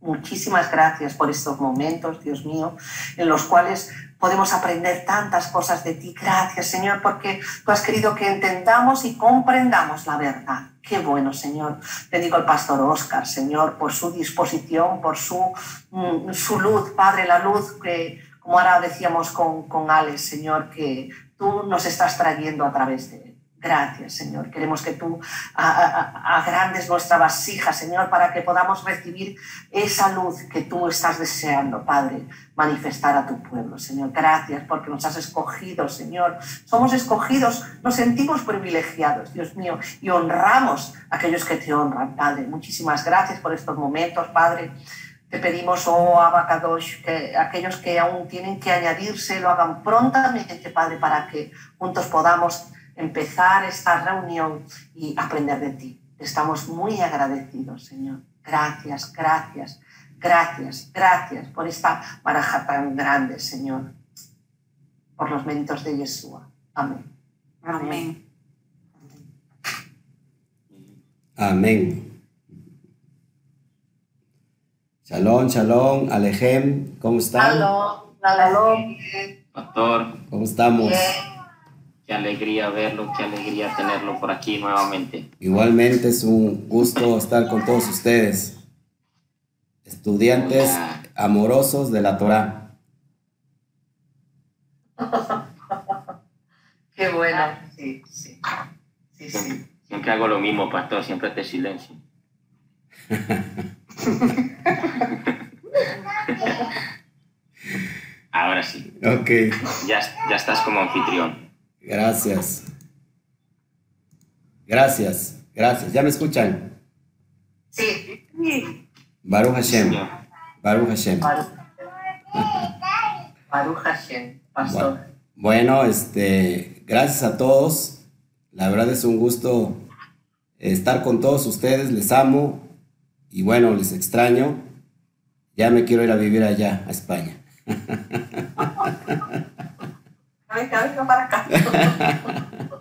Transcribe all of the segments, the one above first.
Muchísimas gracias por estos momentos, Dios mío, en los cuales podemos aprender tantas cosas de ti. Gracias, Señor, porque tú has querido que entendamos y comprendamos la verdad. Qué bueno, Señor. Te digo al pastor Oscar, Señor, por su disposición, por su, mm, su luz, Padre, la luz que, como ahora decíamos con, con Alex, Señor, que tú nos estás trayendo a través de él. Gracias, Señor. Queremos que tú agrandes nuestra vasija, Señor, para que podamos recibir esa luz que tú estás deseando, Padre, manifestar a tu pueblo, Señor. Gracias porque nos has escogido, Señor. Somos escogidos, nos sentimos privilegiados, Dios mío, y honramos a aquellos que te honran, Padre. Muchísimas gracias por estos momentos, Padre. Te pedimos, oh Abacadosh, que aquellos que aún tienen que añadirse lo hagan prontamente, Padre, para que juntos podamos empezar esta reunión y aprender de ti. Estamos muy agradecidos, Señor. Gracias, gracias, gracias, gracias por esta baraja tan grande, Señor. Por los méritos de Yeshua. Amén. Amén. Amén. Shalom, shalom, Alejem, ¿cómo están? Shalom, shalom. Pastor. ¿Cómo estamos? Qué alegría verlo, qué alegría tenerlo por aquí nuevamente. Igualmente es un gusto estar con todos ustedes, estudiantes amorosos de la Torah. Qué bueno, sí, sí. sí, sí. Siempre, hago lo mismo, pastor, siempre te silencio. Ahora sí. Ok. Ya, ya estás como anfitrión. Gracias. Gracias, gracias. ¿Ya me escuchan? Sí. Baruch Hashem. Baruch Hashem. Baruch Hashem, pastor. Bueno, este, gracias a todos. La verdad es un gusto estar con todos ustedes. Les amo y bueno, les extraño. Ya me quiero ir a vivir allá, a España. para acá.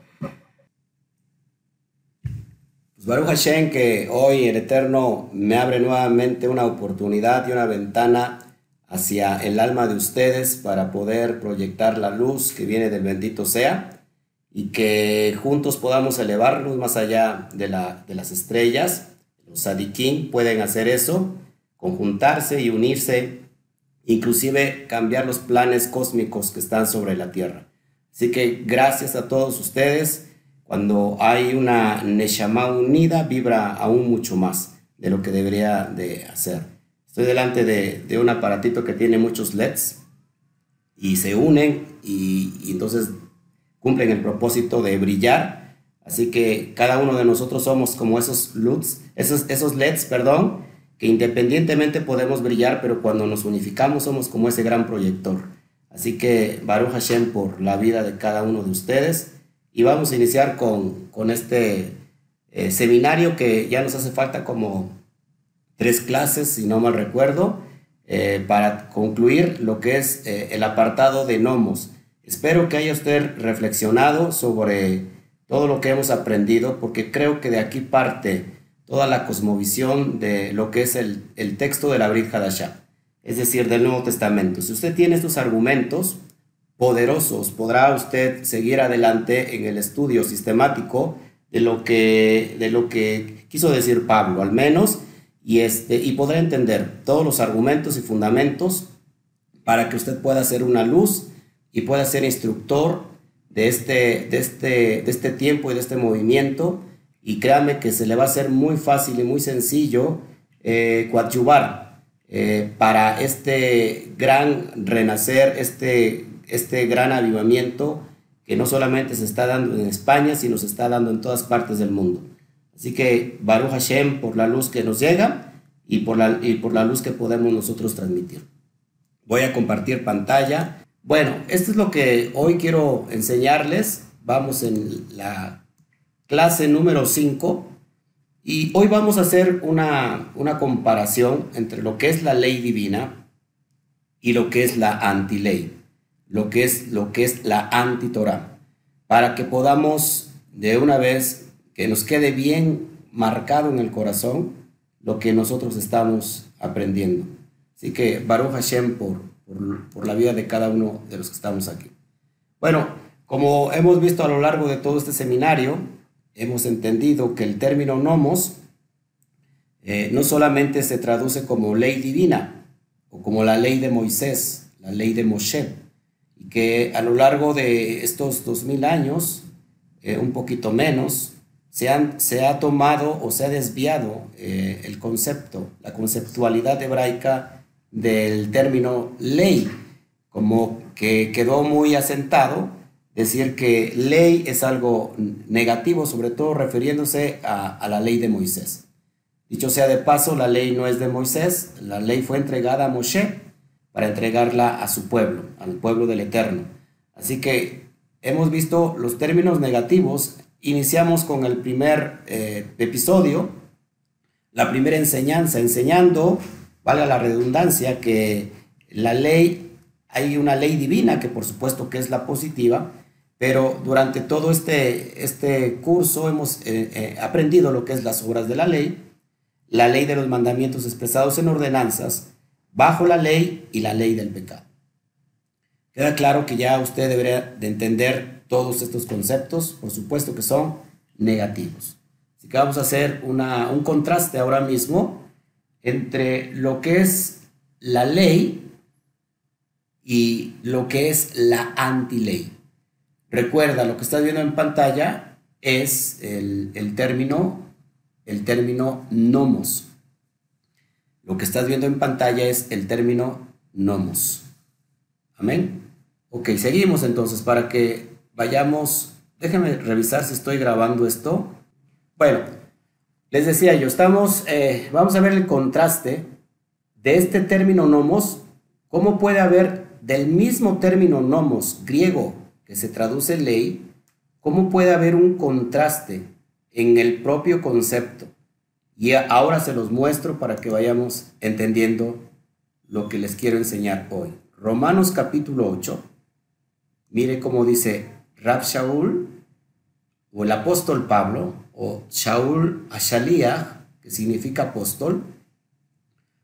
pues Baruch Hashem, que hoy el Eterno me abre nuevamente una oportunidad y una ventana hacia el alma de ustedes para poder proyectar la luz que viene del bendito sea y que juntos podamos elevarnos más allá de, la, de las estrellas. Los sadiquín pueden hacer eso, conjuntarse y unirse inclusive cambiar los planes cósmicos que están sobre la Tierra. Así que gracias a todos ustedes. Cuando hay una Neshama unida, vibra aún mucho más de lo que debería de hacer. Estoy delante de, un aparatito que tiene muchos LEDs y se unen y, entonces cumplen el propósito de brillar. Así que cada uno de nosotros somos como esos LUTs, esos, esos LEDs, perdón, que independientemente podemos brillar, pero cuando nos unificamos somos como ese gran proyector. Así que Baruch Hashem por la vida de cada uno de ustedes. Y vamos a iniciar con, con este eh, seminario que ya nos hace falta como tres clases, si no mal recuerdo, eh, para concluir lo que es eh, el apartado de nomos. Espero que haya usted reflexionado sobre todo lo que hemos aprendido, porque creo que de aquí parte toda la cosmovisión de lo que es el, texto de la Brit Hadashah, es decir, del Nuevo Testamento. Si usted tiene estos argumentos poderosos, podrá usted seguir adelante en el estudio sistemático de lo que, de lo que quiso decir Pablo, al menos, y, este, y podrá entender todos los argumentos y fundamentos para que usted pueda ser una luz y pueda ser instructor de este, de este, de este tiempo y de este movimiento y créame que se le va a hacer muy fácil y muy sencillo eh, coadyuvar eh, para este gran renacer, este, este gran avivamiento que no solamente se está dando en España, sino se está dando en todas partes del mundo. Así que Baruch Hashem por la luz que nos llega y por la, y por la luz que podemos nosotros transmitir. Voy a compartir pantalla. Bueno, esto es lo que hoy quiero enseñarles. Vamos en la clase número 5 y hoy vamos a hacer una, comparación entre lo que es la ley divina y lo que es la antiley, lo que es, lo que es la antitorah, para que podamos de una vez que nos quede bien marcado en el corazón lo que nosotros estamos aprendiendo. Así que Baruch Hashem por, por, por, la vida de cada uno de los que estamos aquí. Bueno, como hemos visto a lo largo de todo este seminario, hemos entendido que el término nomos eh, no solamente se traduce como ley divina o como la ley de Moisés, la ley de Moshe, y que a lo largo de estos dos mil años, eh, un poquito menos, se, ha tomado o se ha desviado eh, el concepto, la conceptualidad hebraica del término ley, como que quedó muy asentado decir que ley es algo negativo, sobre todo refiriéndose a, la ley de Moisés. Dicho sea de paso, la ley no es de Moisés, la ley fue entregada a Moshe para entregarla a su pueblo, al pueblo del Eterno. Así que hemos visto los términos negativos. Iniciamos con el primer eh, episodio, la primera enseñanza, enseñando, valga la redundancia, que la ley, hay una ley divina que por supuesto que es la positiva, pero durante todo este, este curso hemos eh, eh, aprendido lo que es las obras de la ley la ley de los mandamientos expresados en ordenanzas, bajo la ley y la ley del pecado. Queda claro que ya usted debería de entender todos estos conceptos, por supuesto que son negativos. Así que vamos a hacer un contraste ahora mismo entre lo que es la ley y lo que es la antiley. Recuerda, lo que estás viendo en pantalla es el, término el término nomos. Lo que estás viendo en pantalla es el término nomos. Amén. Ok, seguimos entonces para que vayamos. Déjenme revisar si estoy grabando esto. Bueno, les decía yo, estamos, eh, vamos a ver el contraste de este término nomos. ¿Cómo puede haber del mismo término nomos griego que se traduce ley? ¿Cómo puede haber un contraste en el propio concepto. Y ahora se los muestro para que vayamos entendiendo lo que les quiero enseñar hoy. Romanos capítulo 8. Mire cómo dice Rab Shaul o el apóstol Pablo o Shaul Ashaliah, que significa apóstol,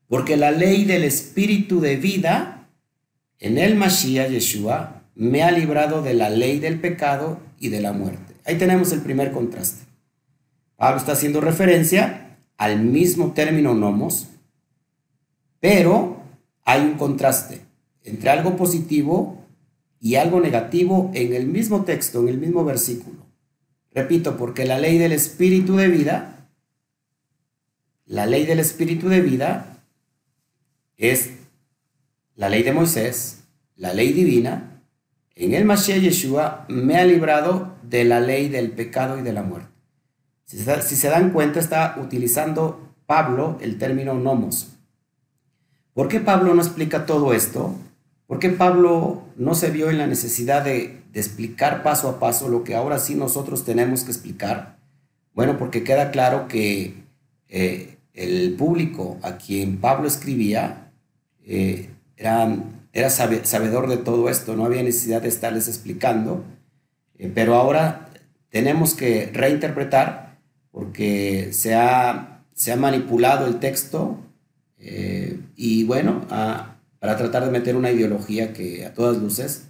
porque la ley del espíritu de vida en el Mashiach Yeshua me ha librado de la ley del pecado y de la muerte. Ahí tenemos el primer contraste. Pablo está haciendo referencia al mismo término nomos, pero hay un contraste entre algo positivo y algo negativo en el mismo texto, en el mismo versículo. Repito, porque la ley del espíritu de vida, la ley del espíritu de vida es la ley de Moisés, la ley divina, en el Mashiach Yeshua me ha librado de la ley del pecado y de la muerte. Si se, dan cuenta, está utilizando Pablo el término nomos. ¿Por qué Pablo no explica todo esto? ¿Por qué Pablo no se vio en la necesidad de, explicar paso a paso lo que ahora sí nosotros tenemos que explicar? Bueno, porque queda claro que eh, el público a quien Pablo escribía eh, era, sabedor de todo esto, no había necesidad de estarles explicando, eh, pero ahora tenemos que reinterpretar porque se ha, se ha manipulado el texto eh, y bueno, para tratar de meter una ideología que a todas luces,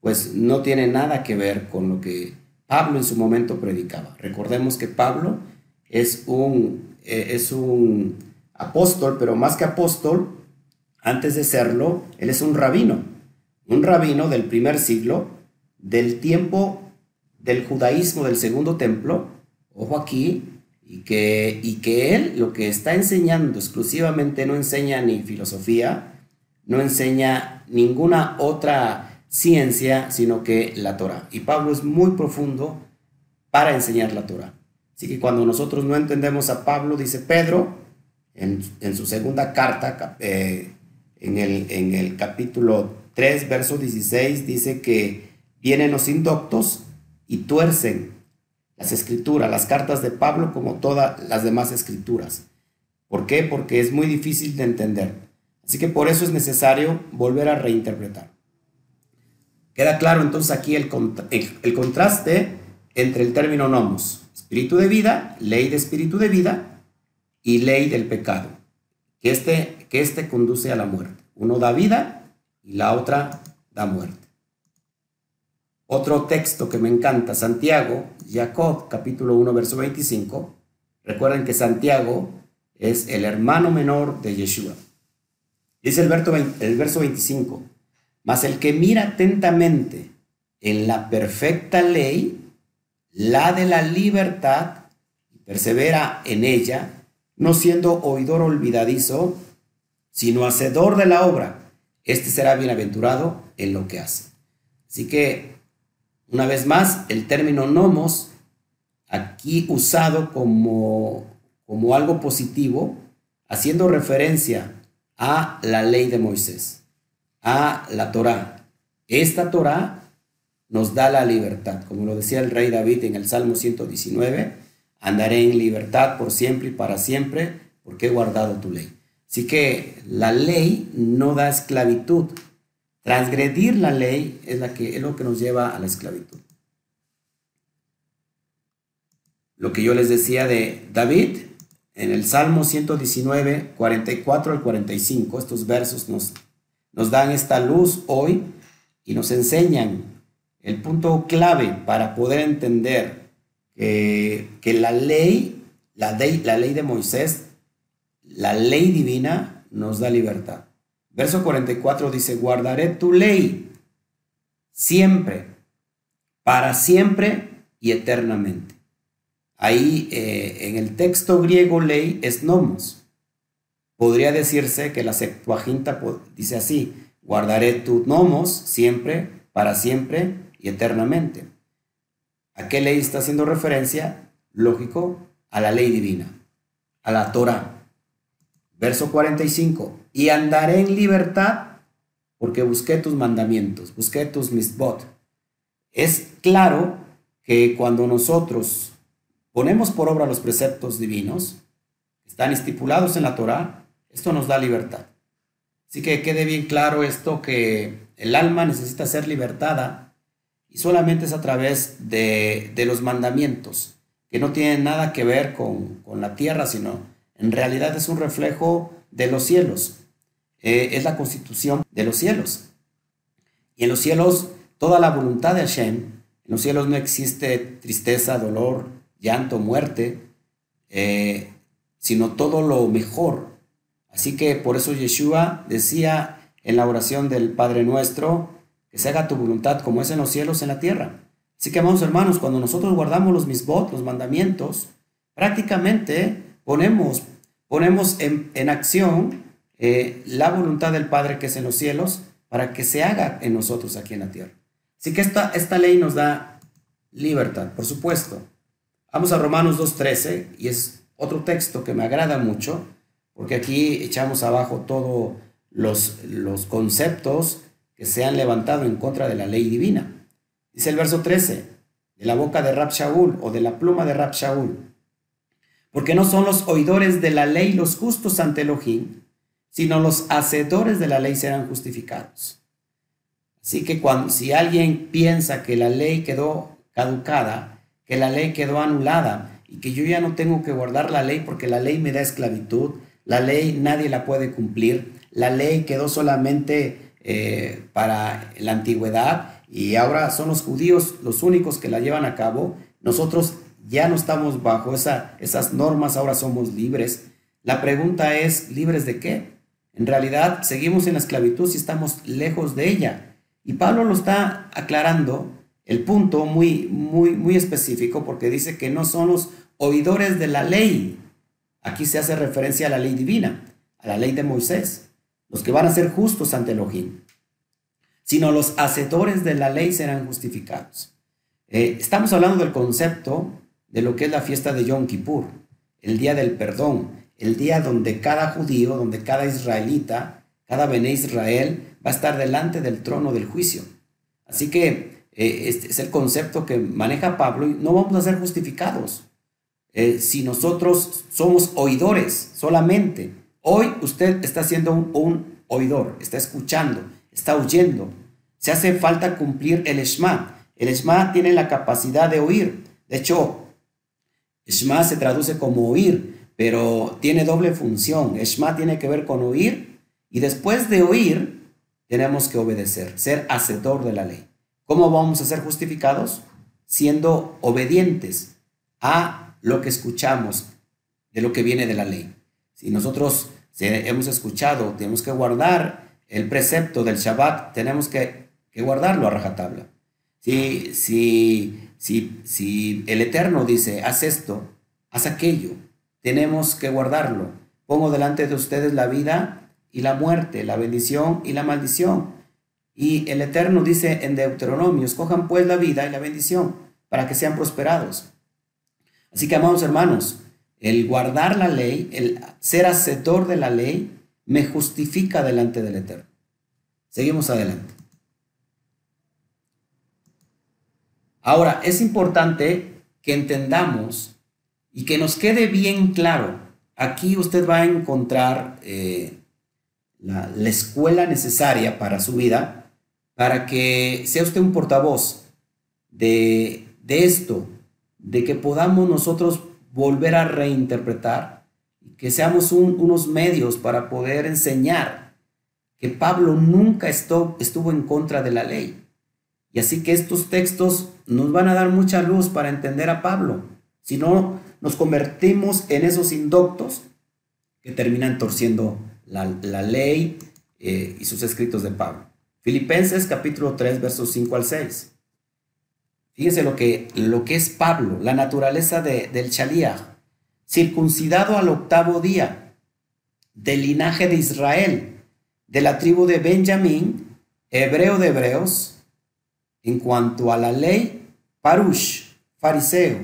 pues no tiene nada que ver con lo que Pablo en su momento predicaba. Recordemos que Pablo es un, eh, es un apóstol, pero más que apóstol, antes de serlo, él es un rabino, un rabino del primer siglo, del tiempo del judaísmo del segundo templo, ojo aquí, y que, y que él lo que está enseñando exclusivamente no enseña ni filosofía, no enseña ninguna otra ciencia, sino que la Torah. Y Pablo es muy profundo para enseñar la Torah. Así que cuando nosotros no entendemos a Pablo, dice Pedro, en, su segunda carta, eh, en, el, capítulo 3, verso 16, dice que vienen los indoctos y tuercen las escrituras, las cartas de Pablo como todas las demás escrituras. ¿Por qué? Porque es muy difícil de entender. Así que por eso es necesario volver a reinterpretar. Queda claro entonces aquí el, contraste entre el término nomos, espíritu de vida, ley de espíritu de vida, y ley del pecado, que que este conduce a la muerte. Uno da vida y la otra da muerte. Otro texto que me encanta, Santiago, Jacob, capítulo 1, verso 25. Recuerden que Santiago es el hermano menor de Yeshua. Dice el verso, el verso 25, mas el que mira atentamente en la perfecta ley, la de la libertad, persevera en ella, no siendo oidor olvidadizo, sino hacedor de la obra, este será bienaventurado en lo que hace. Así que una vez más, el término nomos, aquí usado como, como algo positivo, haciendo referencia a la ley de Moisés, a la Torá. Esta Torá nos da la libertad, como lo decía el rey David en el Salmo 119, andaré en libertad por siempre y para siempre, porque he guardado tu ley. Así que la ley no da esclavitud, Transgredir la ley es, lo que nos lleva a la esclavitud. Lo que yo les decía de David, en el Salmo 119, 44 al 45, estos versos nos, nos dan esta luz hoy y nos enseñan el punto clave para poder entender que, que la ley, la ley, la ley de Moisés, la ley divina nos da libertad. Verso 44 dice, guardaré tu ley siempre, para siempre y eternamente. Ahí eh, en el texto griego ley es nomos. Podría decirse que la Septuaginta dice así, guardaré tu nomos siempre, para siempre y eternamente. ¿A qué ley está haciendo referencia? Lógico, a la ley divina, a la Torah. Verso 45. Y andaré en libertad porque busqué tus mandamientos, busqué tus misbot. Es claro que cuando nosotros ponemos por obra los preceptos divinos, están estipulados en la Torah, esto nos da libertad. Así que quede bien claro esto que el alma necesita ser libertada y solamente es a través de, los mandamientos, que no tienen nada que ver con, con la tierra, sino en realidad es un reflejo de los cielos. Eh, es la constitución de los cielos. Y en los cielos, toda la voluntad de Hashem, en los cielos no existe tristeza, dolor, llanto, muerte, eh, sino todo lo mejor. Así que por eso Yeshua decía en la oración del Padre Nuestro, que se haga tu voluntad como es en los cielos, en la tierra. Así que, amados hermanos, cuando nosotros guardamos los misbot, los mandamientos, prácticamente ponemos, ponemos en, acción eh, la voluntad del Padre que es en los cielos para que se haga en nosotros aquí en la tierra. Así que esta, esta ley nos da libertad, por supuesto. Vamos a Romanos 2.13 y es otro texto que me agrada mucho porque aquí echamos abajo todos los, los conceptos que se han levantado en contra de la ley divina. Dice el verso 13, de la boca de Rab Shaul o de la pluma de Rab Shaul porque no son los oidores de la ley los justos ante Elohim, sino los hacedores de la ley serán justificados. Así que cuando, si alguien piensa que la ley quedó caducada, que la ley quedó anulada y que yo ya no tengo que guardar la ley porque la ley me da esclavitud, la ley nadie la puede cumplir, la ley quedó solamente eh, para la antigüedad y ahora son los judíos los únicos que la llevan a cabo, nosotros ya no estamos bajo esa, esas normas, ahora somos libres. La pregunta es, ¿libres de qué? En realidad seguimos en la esclavitud si estamos lejos de ella. Y Pablo lo está aclarando el punto muy, muy, muy específico porque dice que no son los oidores de la ley. Aquí se hace referencia a la ley divina, a la ley de Moisés, los que van a ser justos ante Elohim, sino los hacedores de la ley serán justificados. Eh, estamos hablando del concepto de lo que es la fiesta de Yom Kippur, el día del perdón, el día donde cada judío, donde cada israelita, cada Bené Israel va a estar delante del trono del juicio. Así que eh, este es el concepto que maneja Pablo y no vamos a ser justificados. Eh, si nosotros somos oidores solamente, hoy usted está siendo un, un, oidor, está escuchando, está oyendo. Se hace falta cumplir el Shema. El Shema tiene la capacidad de oír. De hecho, Shema se traduce como oír, pero tiene doble función. Shema tiene que ver con oír y después de oír tenemos que obedecer, ser hacedor de la ley. ¿Cómo vamos a ser justificados? Siendo obedientes a lo que escuchamos de lo que viene de la ley. Si nosotros hemos escuchado, tenemos que guardar el precepto del Shabbat, tenemos que, guardarlo a rajatabla. Si, si, si, el Eterno dice, haz esto, haz aquello, tenemos que guardarlo. Pongo delante de ustedes la vida y la muerte, la bendición y la maldición. Y el Eterno dice en Deuteronomio, escojan pues la vida y la bendición para que sean prosperados. Así que, amados hermanos, el guardar la ley, el ser hacedor de la ley, me justifica delante del Eterno. Seguimos adelante. Ahora, es importante que entendamos y que nos quede bien claro. Aquí usted va a encontrar eh, la, la escuela necesaria para su vida para que sea usted un portavoz de, esto, de que podamos nosotros volver a reinterpretar, que seamos unos medios para poder enseñar que Pablo nunca estuvo en contra de la ley. Y así que estos textos nos van a dar mucha luz para entender a Pablo. Si no, nos convertimos en esos indoctos que terminan torciendo la, ley eh, y sus escritos de Pablo. Filipenses capítulo 3, versos 5 al 6. Fíjense lo que, lo que es Pablo, la naturaleza de, del Shaliach, circuncidado al octavo día, del linaje de Israel, de la tribu de Benjamín, hebreo de hebreos, en cuanto a la ley, parush, fariseo.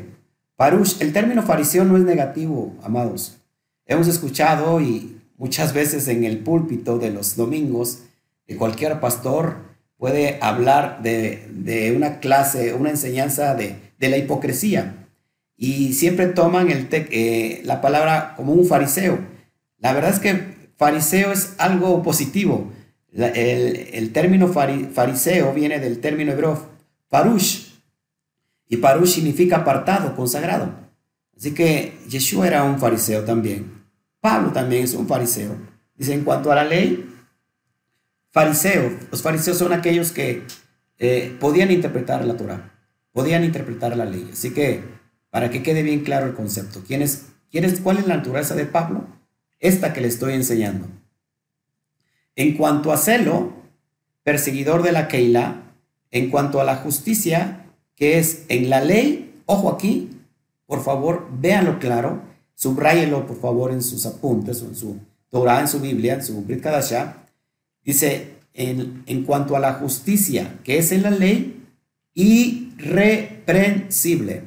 Parush, el término fariseo no es negativo, amados. Hemos escuchado y muchas veces en el púlpito de los domingos cualquier pastor puede hablar de, una clase, una enseñanza de, la hipocresía. Y siempre toman el eh, la palabra como un fariseo. La verdad es que fariseo es algo positivo. El, término fariseo viene del término hebreo parush. Y parush significa apartado, consagrado. Así que Yeshua era un fariseo también. Pablo también es un fariseo. Dice, en cuanto a la ley, Fariseos. Los fariseos son aquellos que eh, podían interpretar la Torah, podían interpretar la ley. Así que, para que quede bien claro el concepto, ¿quién es, quién es, ¿cuál es la naturaleza de Pablo? Esta que le estoy enseñando. En cuanto a celo, perseguidor de la Keilah, en cuanto a la justicia, que es en la ley, ojo aquí, por favor, véanlo claro, subráyelo por favor en sus apuntes en su Torah, en su Biblia, en su Brit Kadashah, Dice, en, en cuanto a la justicia que es en la ley, irreprensible.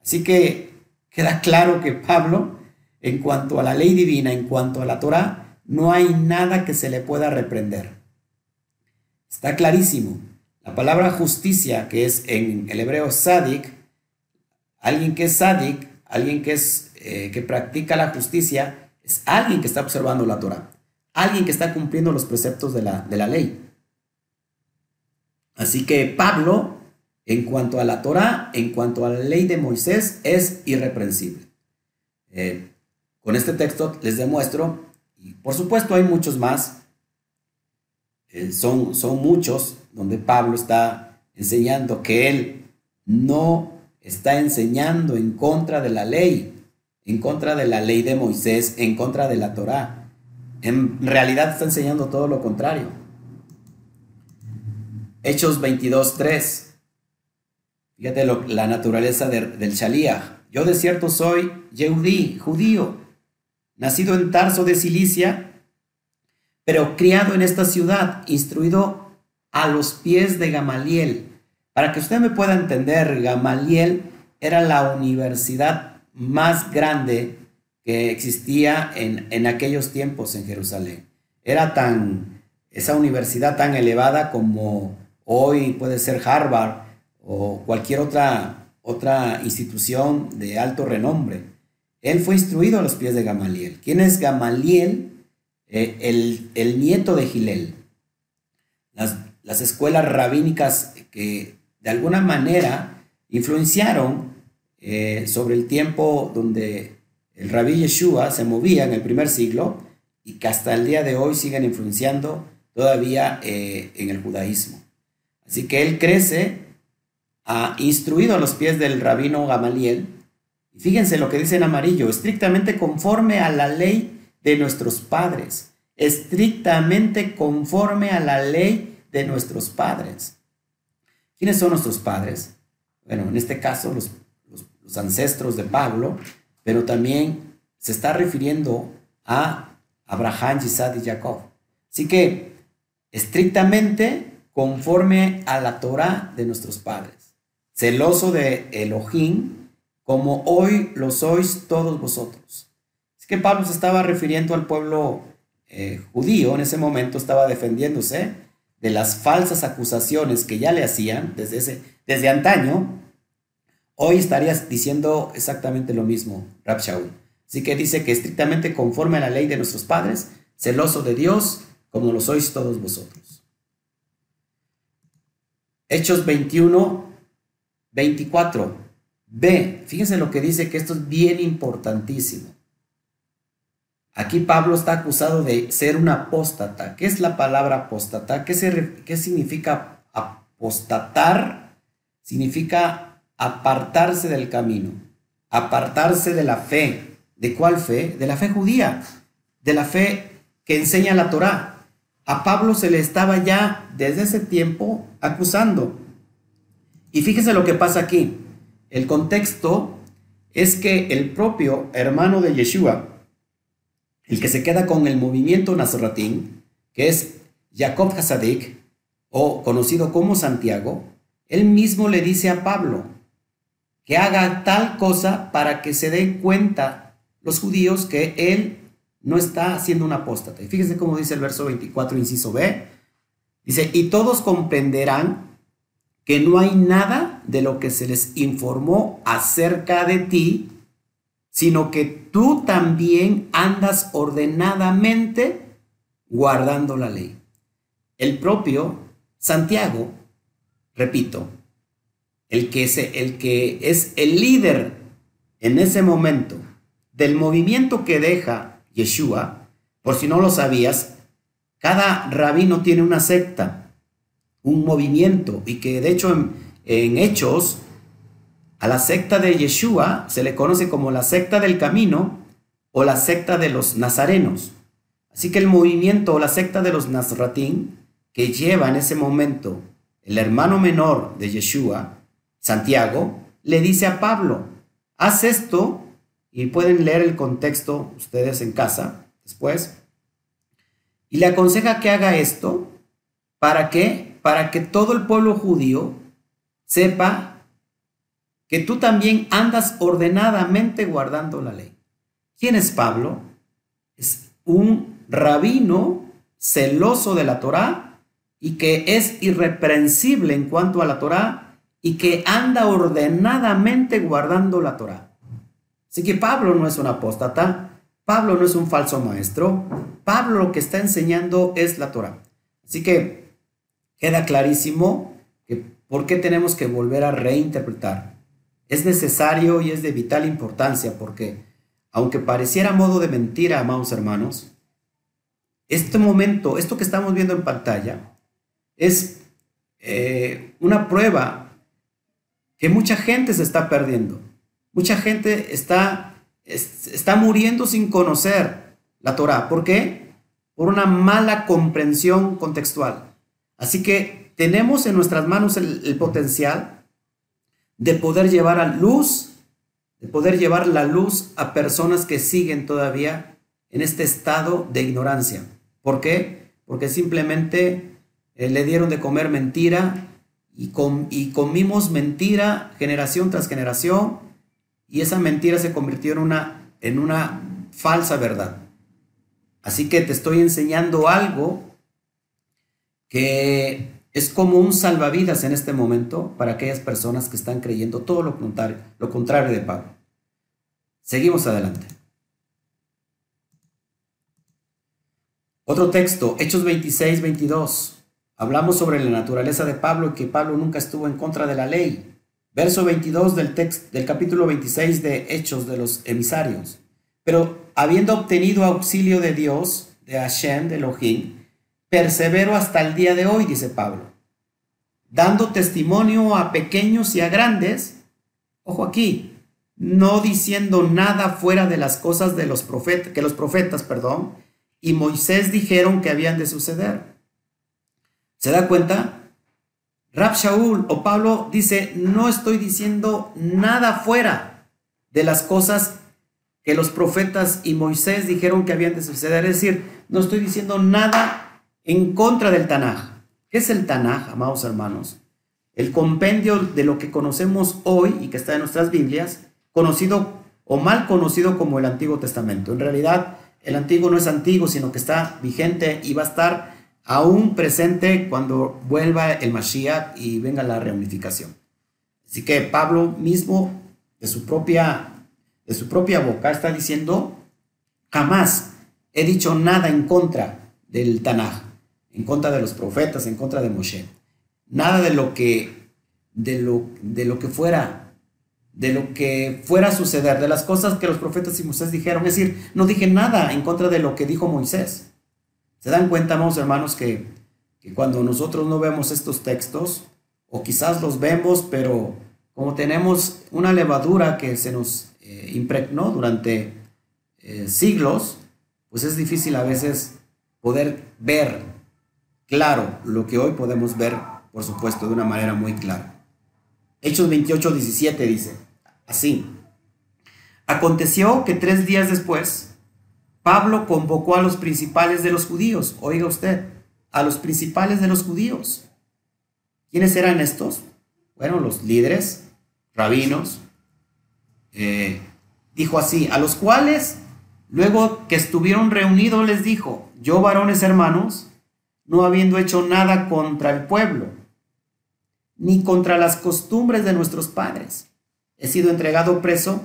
Así que queda claro que Pablo, en cuanto a la ley divina, en cuanto a la Torah, no hay nada que se le pueda reprender. Está clarísimo. La palabra justicia, que es en el hebreo sadik, alguien que es sadik, alguien que, es, eh, que practica la justicia, es alguien que está observando la Torah alguien que está cumpliendo los preceptos de la, ley. Así que Pablo, en cuanto a la Torah, en cuanto a la ley de Moisés, es irreprensible. Eh, con este texto les demuestro, por supuesto hay muchos más, eh, son, son muchos donde Pablo está enseñando que él no está enseñando en contra de la ley, en contra de la ley de Moisés, en contra de la Torah. En realidad está enseñando todo lo contrario. Hechos 22.3. Fíjate la naturaleza del Shaliach. Yo de cierto soy Yehudí, judío, nacido en Tarso de Cilicia, pero criado en esta ciudad, instruido a los pies de Gamaliel. Para que usted me pueda entender, Gamaliel era la universidad más grande que existía en, aquellos tiempos en Jerusalén. Era tan, esa universidad tan elevada como hoy puede ser Harvard o cualquier otra, otra institución de alto renombre. Él fue instruido a los pies de Gamaliel. ¿Quién es Gamaliel? Eh, el, nieto de Gilel. Las, las escuelas rabínicas que de alguna manera influenciaron eh, sobre el tiempo donde el rabí Yeshua se movía en el primer siglo y que hasta el día de hoy siguen influenciando todavía eh, en el judaísmo. Así que él crece, ha instruido a los pies del rabino Gamaliel, y fíjense lo que dice en amarillo, estrictamente conforme a la ley de nuestros padres, estrictamente conforme a la ley de nuestros padres. ¿Quiénes son nuestros padres? Bueno, en este caso los, los ancestros de Pablo, pero también se está refiriendo a Abraham, Isaac y Jacob. Así que estrictamente conforme a la Torah de nuestros padres, celoso de Elohim, como hoy lo sois todos vosotros. Así que Pablo se estaba refiriendo al pueblo eh, judío en ese momento, estaba defendiéndose de las falsas acusaciones que ya le hacían desde, ese, desde antaño. Hoy estarías diciendo exactamente lo mismo, Rab Shaul. Así que dice que estrictamente conforme a la ley de nuestros padres, celoso de Dios, como lo sois todos vosotros. Hechos 21, 24. B. Fíjense lo que dice que esto es bien importantísimo. Aquí Pablo está acusado de ser un apóstata. ¿Qué es la palabra apóstata? ¿Qué, ¿Qué significa apostatar? Significa apartarse del camino, apartarse de la fe. ¿De cuál fe? De la fe judía, de la fe que enseña la Torá. A Pablo se le estaba ya desde ese tiempo acusando. Y fíjese lo que pasa aquí. El contexto es que el propio hermano de Yeshua, el que se queda con el movimiento Nazaratín, que es Jacob Hasadik, o conocido como Santiago, él mismo le dice a Pablo que haga tal cosa para que se den cuenta los judíos que él no está siendo un apóstata. Y fíjense cómo dice el verso 24, inciso B. Dice, y todos comprenderán que no hay nada de lo que se les informó acerca de ti, sino que tú también andas ordenadamente guardando la ley. El propio Santiago, repito, el que, es, el que es el líder en ese momento del movimiento que deja Yeshua, por si no lo sabías, cada rabino tiene una secta, un movimiento, y que de hecho en, Hechos, a la secta de Yeshua se le conoce como la secta del camino o la secta de los nazarenos. Así que el movimiento o la secta de los nazratín que lleva en ese momento el hermano menor de Yeshua, Santiago, le dice a Pablo, haz esto y pueden leer el contexto ustedes en casa después. Y le aconseja que haga esto para que para que todo el pueblo judío sepa que tú también andas ordenadamente guardando la ley. ¿Quién es Pablo? Es un rabino celoso de la Torá y que es irreprensible en cuanto a la Torá y que anda ordenadamente guardando la Torá. Así que Pablo no es un apóstata, Pablo no es un falso maestro, Pablo lo que está enseñando es la Torah. Así que queda clarísimo que por qué tenemos que volver a reinterpretar. Es necesario y es de vital importancia porque, aunque pareciera modo de mentira, amados hermanos, este momento, esto que estamos viendo en pantalla, es eh, una prueba que mucha gente se está perdiendo. Mucha gente está, está muriendo sin conocer la Torah. ¿Por qué? Por una mala comprensión contextual. Así que tenemos en nuestras manos el, potencial de poder llevar a luz, de poder llevar la luz a personas que siguen todavía en este estado de ignorancia. ¿Por qué? Porque simplemente eh, le dieron de comer mentira y, y comimos mentira generación tras generación y esa mentira se convirtió en una, en una falsa verdad. Así que te estoy enseñando algo que es como un salvavidas en este momento para aquellas personas que están creyendo todo lo contrario, de Pablo. Seguimos adelante. Otro texto, Hechos 26, 22. Hablamos sobre la naturaleza de Pablo y que Pablo nunca estuvo en contra de la ley. Verso 22 del, texto, del capítulo 26 de Hechos de los emisarios. pero habiendo obtenido auxilio de Dios, de Hashem, de Elohim, persevero hasta el día de hoy, dice Pablo, dando testimonio a pequeños y a grandes, ojo aquí, no diciendo nada fuera de las cosas de los profetas, que los profetas, perdón, y Moisés dijeron que habían de suceder. ¿Se da cuenta? Rab Shaul o Pablo dice, no estoy diciendo nada fuera de las cosas que los profetas y Moisés dijeron que habían de suceder. Es decir, no estoy diciendo nada en contra del Tanaj. ¿Qué es el Tanaj, amados hermanos? El compendio de lo que conocemos hoy y que está en nuestras Biblias, conocido o mal conocido como el Antiguo Testamento. En realidad, el Antiguo no es antiguo, sino que está vigente y va a estar aún presente cuando vuelva el Mashiach y venga la reunificación. Así que Pablo mismo, de su propia de su propia boca está diciendo, jamás he dicho nada en contra del Tanaj, en contra de los profetas, en contra de Moshe. Nada de lo que, de lo, de lo que fuera, de lo que fuera a suceder, de las cosas que los profetas y Moisés dijeron. Es decir, no dije nada en contra de lo que dijo Moisés. ¿Se dan cuenta, amados hermanos, que, cuando nosotros no vemos estos textos, o quizás los vemos, pero como tenemos una levadura que se nos eh, impregnó durante eh, siglos, pues es difícil a veces poder ver claro lo que hoy podemos ver, por supuesto, de una manera muy clara. Hechos 28, 17 dice, así, aconteció que tres días después, Pablo convocó a los principales de los judíos, oiga usted, a los principales de los judíos. ¿Quiénes eran estos? Bueno, los líderes, rabinos, eh, dijo así, a los cuales luego que estuvieron reunidos les dijo, yo varones hermanos, no habiendo hecho nada contra el pueblo, ni contra las costumbres de nuestros padres, he sido entregado preso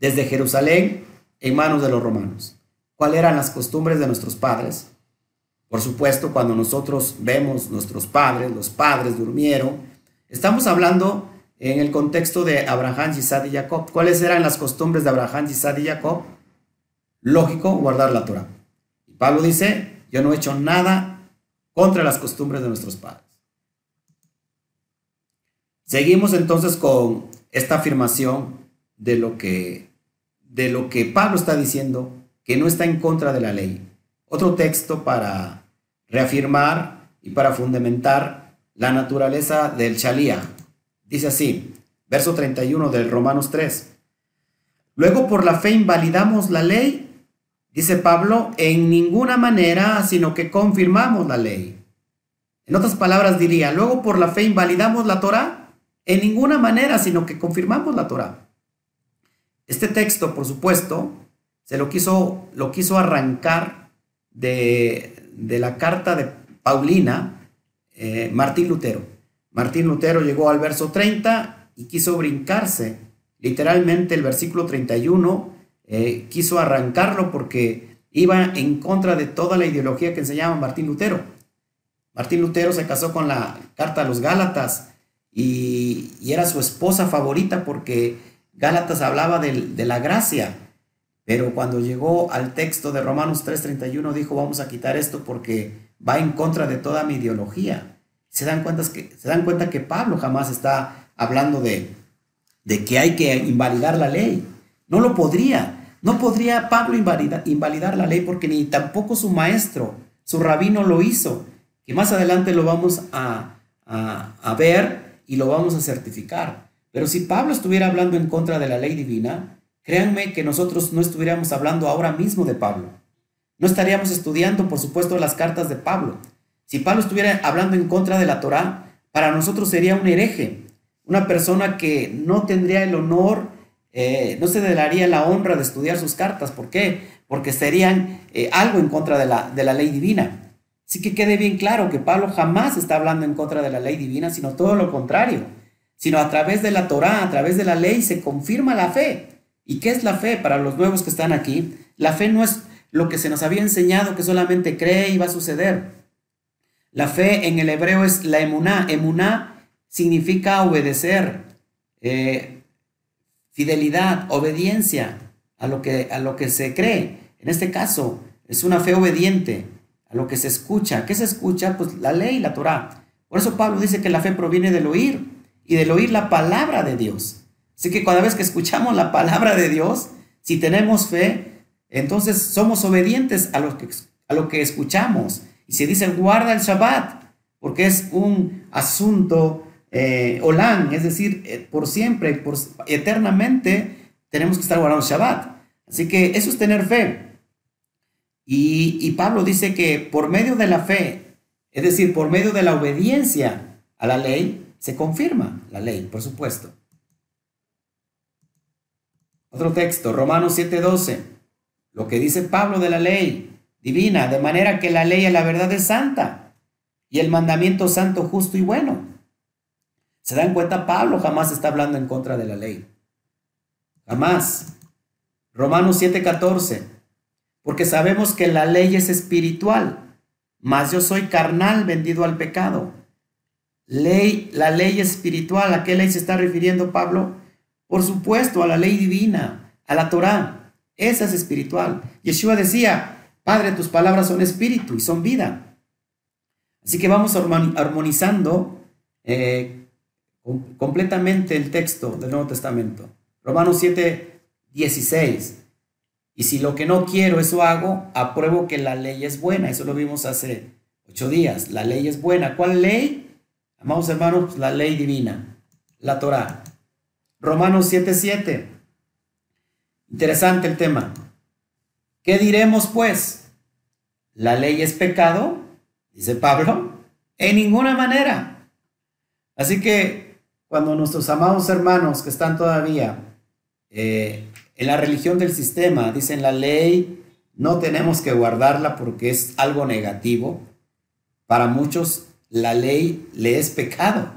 desde Jerusalén en manos de los romanos. ¿Cuáles eran las costumbres de nuestros padres? Por supuesto, cuando nosotros vemos nuestros padres, los padres durmieron, estamos hablando en el contexto de Abraham, Isaac y Jacob. ¿Cuáles eran las costumbres de Abraham, Isaac y Jacob? Lógico, guardar la Torah. Y Pablo dice, yo no he hecho nada contra las costumbres de nuestros padres. Seguimos entonces con esta afirmación de lo que, de lo que Pablo está diciendo, que no está en contra de la ley. Otro texto para reafirmar y para fundamentar la naturaleza del Shalía, Dice así, verso 31 del Romanos 3. Luego por la fe invalidamos la ley, dice Pablo, en ninguna manera, sino que confirmamos la ley. En otras palabras diría, luego por la fe invalidamos la Torah, en ninguna manera, sino que confirmamos la Torah. Este texto, por supuesto, se lo quiso, lo quiso arrancar de, la carta de Paulina, eh, Martín Lutero. Martín Lutero llegó al verso 30 y quiso brincarse. Literalmente el versículo 31 eh, quiso arrancarlo porque iba en contra de toda la ideología que enseñaba Martín Lutero. Martín Lutero se casó con la carta a los Gálatas y, era su esposa favorita porque Gálatas hablaba de, la gracia. Pero cuando llegó al texto de Romanos 3:31 dijo, vamos a quitar esto porque va en contra de toda mi ideología se dan, cuenta que, se dan cuenta que Pablo jamás está hablando de, de que hay que invalidar la ley. No lo podría. No podría Pablo invalidar la ley porque ni tampoco su maestro, su rabino lo hizo. Que más adelante lo vamos a, a ver y lo vamos a certificar. Pero si Pablo estuviera hablando en contra de la ley divina, créanme que nosotros no estuviéramos hablando ahora mismo de Pablo. No estaríamos estudiando, por supuesto, las cartas de Pablo. Si Pablo estuviera hablando en contra de la Torá, para nosotros sería un hereje, una persona que no tendría el honor, eh, no se daría la honra de estudiar sus cartas. ¿Por qué? Porque serían eh, algo en contra de la, de la ley divina. Así que quede bien claro que Pablo jamás está hablando en contra de la ley divina, sino todo lo contrario. Sino a través de la Torá, a través de la ley, se confirma la fe. ¿Y qué es la fe para los nuevos que están aquí? La fe no es lo que se nos había enseñado que solamente cree y va a suceder. La fe en el hebreo es la emuná. Emuná significa obedecer, eh, fidelidad, obediencia a lo que, a lo que se cree. En este caso, es una fe obediente a lo que se escucha. ¿Qué se escucha? Pues la ley, la Torah. Por eso Pablo dice que la fe proviene del oír y del oír la palabra de Dios. Así que cada vez que escuchamos la palabra de Dios, si tenemos fe, entonces somos obedientes a lo que, a lo que escuchamos. Y se dice, guarda el Shabbat, porque es un asunto eh, olán, es decir, eh, por siempre, por, eternamente tenemos que estar guardando Shabbat. Así que eso es tener fe. Y, y Pablo dice que por medio de la fe, es decir, por medio de la obediencia a la ley, se confirma la ley, por supuesto. Otro texto, Romanos 7:12, lo que dice Pablo de la ley divina, de manera que la ley a la verdad es santa y el mandamiento santo, justo y bueno. ¿Se dan cuenta? Pablo jamás está hablando en contra de la ley. Jamás. Romanos 7:14, porque sabemos que la ley es espiritual, mas yo soy carnal vendido al pecado. Ley, la ley espiritual, ¿a qué ley se está refiriendo Pablo? Por supuesto, a la ley divina, a la Torah. Esa es espiritual. Yeshua decía, Padre, tus palabras son espíritu y son vida. Así que vamos armonizando eh, completamente el texto del Nuevo Testamento. Romanos 7, 16. Y si lo que no quiero, eso hago, apruebo que la ley es buena. Eso lo vimos hace ocho días. La ley es buena. ¿Cuál ley? Amados hermanos, la ley divina, la Torah. Romanos 7:7. Interesante el tema. ¿Qué diremos pues? ¿La ley es pecado? Dice Pablo. En ninguna manera. Así que cuando nuestros amados hermanos que están todavía eh, en la religión del sistema dicen la ley, no tenemos que guardarla porque es algo negativo, para muchos la ley le es pecado.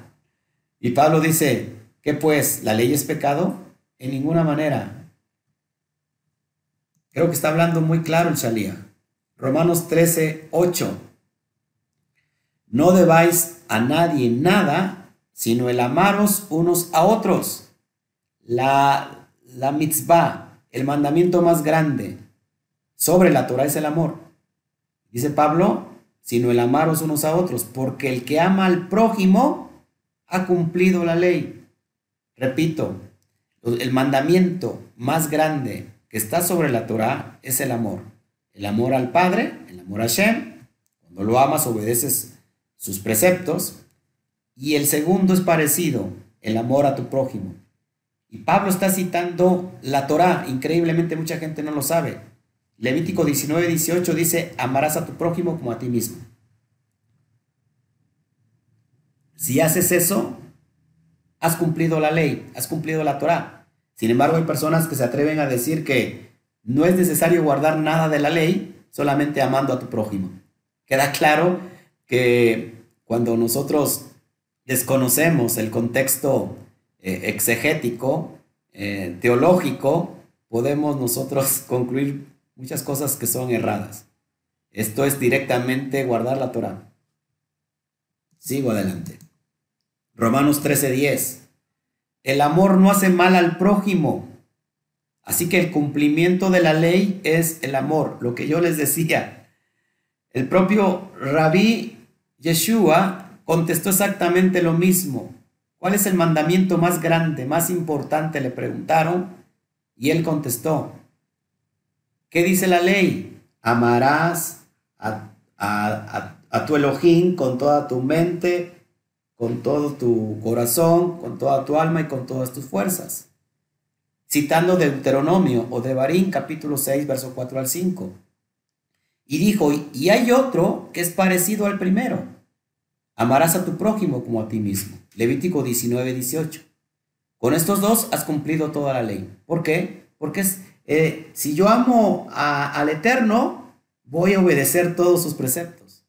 Y Pablo dice, ¿Qué pues? ¿La ley es pecado? En ninguna manera. Creo que está hablando muy claro el Shalía. Romanos 13, 8. No debáis a nadie nada, sino el amaros unos a otros. La, la mitzvah, el mandamiento más grande sobre la Torah es el amor. Dice Pablo, sino el amaros unos a otros, porque el que ama al prójimo ha cumplido la ley. Repito, el mandamiento más grande que está sobre la Torah es el amor. El amor al Padre, el amor a Shem. Cuando lo amas, obedeces sus preceptos. Y el segundo es parecido, el amor a tu prójimo. Y Pablo está citando la Torah. Increíblemente mucha gente no lo sabe. Levítico 19, 18 dice, amarás a tu prójimo como a ti mismo. Si haces eso, has cumplido la ley, has cumplido la Torah. Sin embargo, hay personas que se atreven a decir que no es necesario guardar nada de la ley, solamente amando a tu prójimo. Queda claro que cuando nosotros desconocemos el contexto eh, exegético, eh, teológico, podemos nosotros concluir muchas cosas que son erradas. Esto es directamente guardar la Torah. Sigo adelante. Romanos 13:10. El amor no hace mal al prójimo. Así que el cumplimiento de la ley es el amor, lo que yo les decía. El propio rabí Yeshua contestó exactamente lo mismo. ¿Cuál es el mandamiento más grande, más importante? Le preguntaron y él contestó. ¿Qué dice la ley? Amarás a, tu Elohim con toda tu mente, con todo tu corazón, con toda tu alma y con todas tus fuerzas. Citando Deuteronomio o de Barín capítulo 6, verso 4 al 5. Y dijo, y hay otro que es parecido al primero. Amarás a tu prójimo como a ti mismo. Levítico 19, 18. Con estos dos has cumplido toda la ley. ¿Por qué? Porque eh, si yo amo al Eterno, voy a obedecer todos sus preceptos.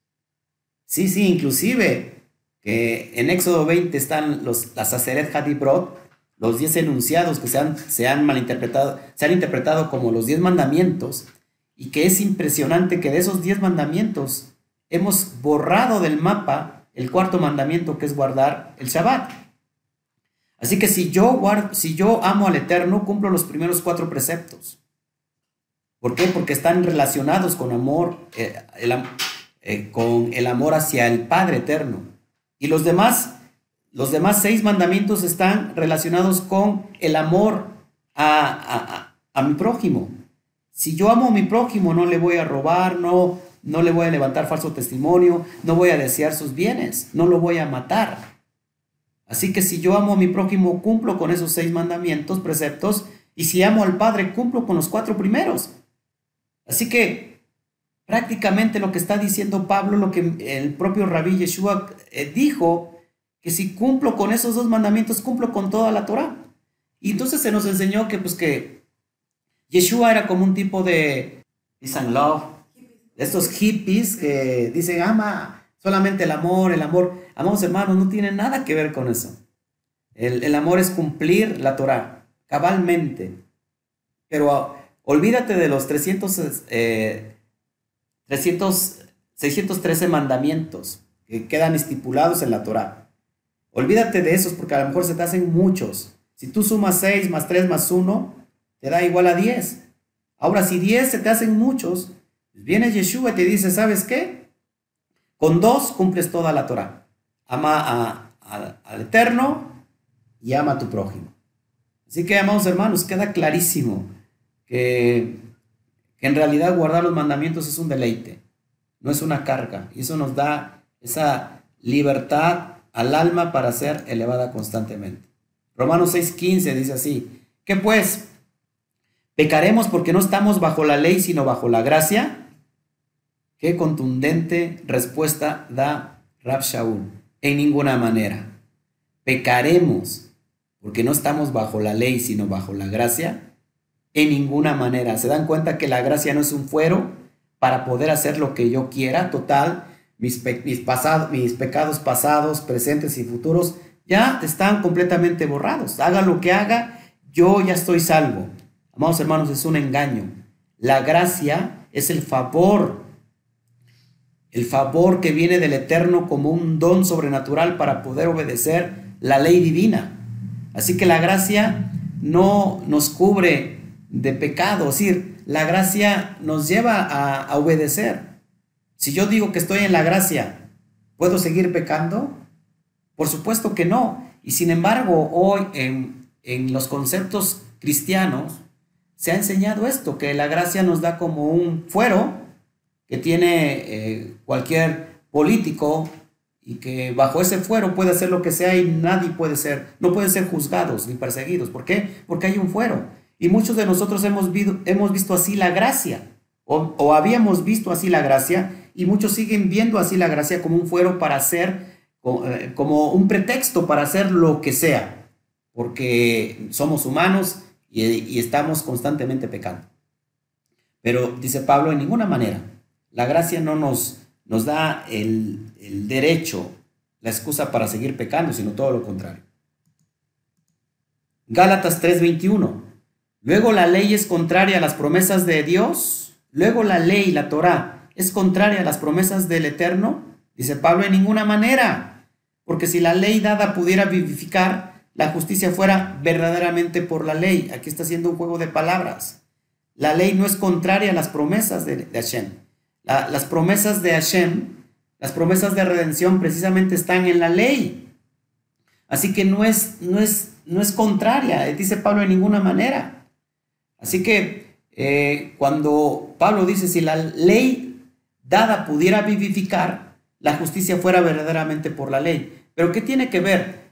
Sí, sí, inclusive en Éxodo 20 están los, las Aseret Hadibrot, los 10 enunciados que se han, se han malinterpretado, se han interpretado como los 10 mandamientos, y que es impresionante que de esos 10 mandamientos hemos borrado del mapa el cuarto mandamiento que es guardar el Shabbat. Así que si yo, guardo, si yo amo al Eterno, cumplo los primeros cuatro preceptos. ¿Por qué? Porque están relacionados con amor, eh, eh, con el amor hacia el Padre eterno. Y los demás, los demás seis mandamientos están relacionados con el amor a, a mi prójimo. Si yo amo a mi prójimo, no le voy a robar, no, no le voy a levantar falso testimonio, no voy a desear sus bienes, no lo voy a matar. Así que si yo amo a mi prójimo, cumplo con esos seis mandamientos, preceptos, y si amo al Padre, cumplo con los cuatro primeros. Así que prácticamente lo que está diciendo Pablo, lo que el propio Rabí Yeshua eh, dijo, que si cumplo con esos dos mandamientos, cumplo con toda la Torah. Y entonces se nos enseñó que pues que Yeshua era como un tipo de peace love, estos hippies que dicen ama solamente el amor, el amor. Amados hermanos, no tiene nada que ver con eso. El, amor es cumplir la Torah cabalmente. Pero ah, olvídate de los 300, 300, 613 mandamientos que quedan estipulados en la Torah. Olvídate de esos porque a lo mejor se te hacen muchos. Si tú sumas 6 más 3 más 1, te da igual a 10. Ahora, si 10 se te hacen muchos, viene Yeshua y te dice, ¿sabes qué? Con dos cumples toda la Torah. Ama al Eterno y ama a tu prójimo. Así que, amados hermanos, queda clarísimo que, que en realidad guardar los mandamientos es un deleite, no es una carga. Y eso nos da esa libertad al alma para ser elevada constantemente. Romanos 6:15 dice así, ¿qué pues? ¿Pecaremos porque no estamos bajo la ley sino bajo la gracia? Qué contundente respuesta da Rab Shaul. En ninguna manera. Pecaremos porque no estamos bajo la ley sino bajo la gracia. En ninguna manera. ¿Se dan cuenta que la gracia no es un fuero para poder hacer lo que yo quiera? Total, mis, mis, mis pecados pasados, presentes y futuros ya están completamente borrados. Haga lo que haga, yo ya estoy salvo. Amados hermanos, es un engaño. La gracia es el favor, el favor que viene del Eterno como un don sobrenatural para poder obedecer la ley divina. Así que la gracia no nos cubre de pecado, es decir, la gracia nos lleva a, obedecer. Si yo digo que estoy en la gracia, ¿puedo seguir pecando? Por supuesto que no. Y sin embargo, hoy en, en los conceptos cristianos, se ha enseñado esto, que la gracia nos da como un fuero que tiene eh, cualquier político y que bajo ese fuero puede hacer lo que sea y nadie puede ser, no pueden ser juzgados ni perseguidos. ¿Por qué? Porque hay un fuero. Y muchos de nosotros hemos, hemos visto así la gracia, o, o habíamos visto así la gracia, y muchos siguen viendo así la gracia como un fuero para hacer, eh, como un pretexto para hacer lo que sea, porque somos humanos y, estamos constantemente pecando. Pero dice Pablo, en ninguna manera. La gracia no nos, nos da el, el derecho, la excusa para seguir pecando, sino todo lo contrario. Gálatas 3:21. Luego la ley es contraria a las promesas de Dios. Luego la ley, la Torah, es contraria a las promesas del Eterno. Dice Pablo, en ninguna manera. Porque si la ley dada pudiera vivificar, la justicia fuera verdaderamente por la ley. Aquí está haciendo un juego de palabras. La ley no es contraria a las promesas de, Hashem. Las promesas de Hashem, las promesas de redención precisamente están en la ley. Así que no es, no es, no es contraria, dice Pablo en ninguna manera. Así que eh, cuando Pablo dice, si la ley dada pudiera vivificar, la justicia fuera verdaderamente por la ley. Pero ¿qué tiene que ver?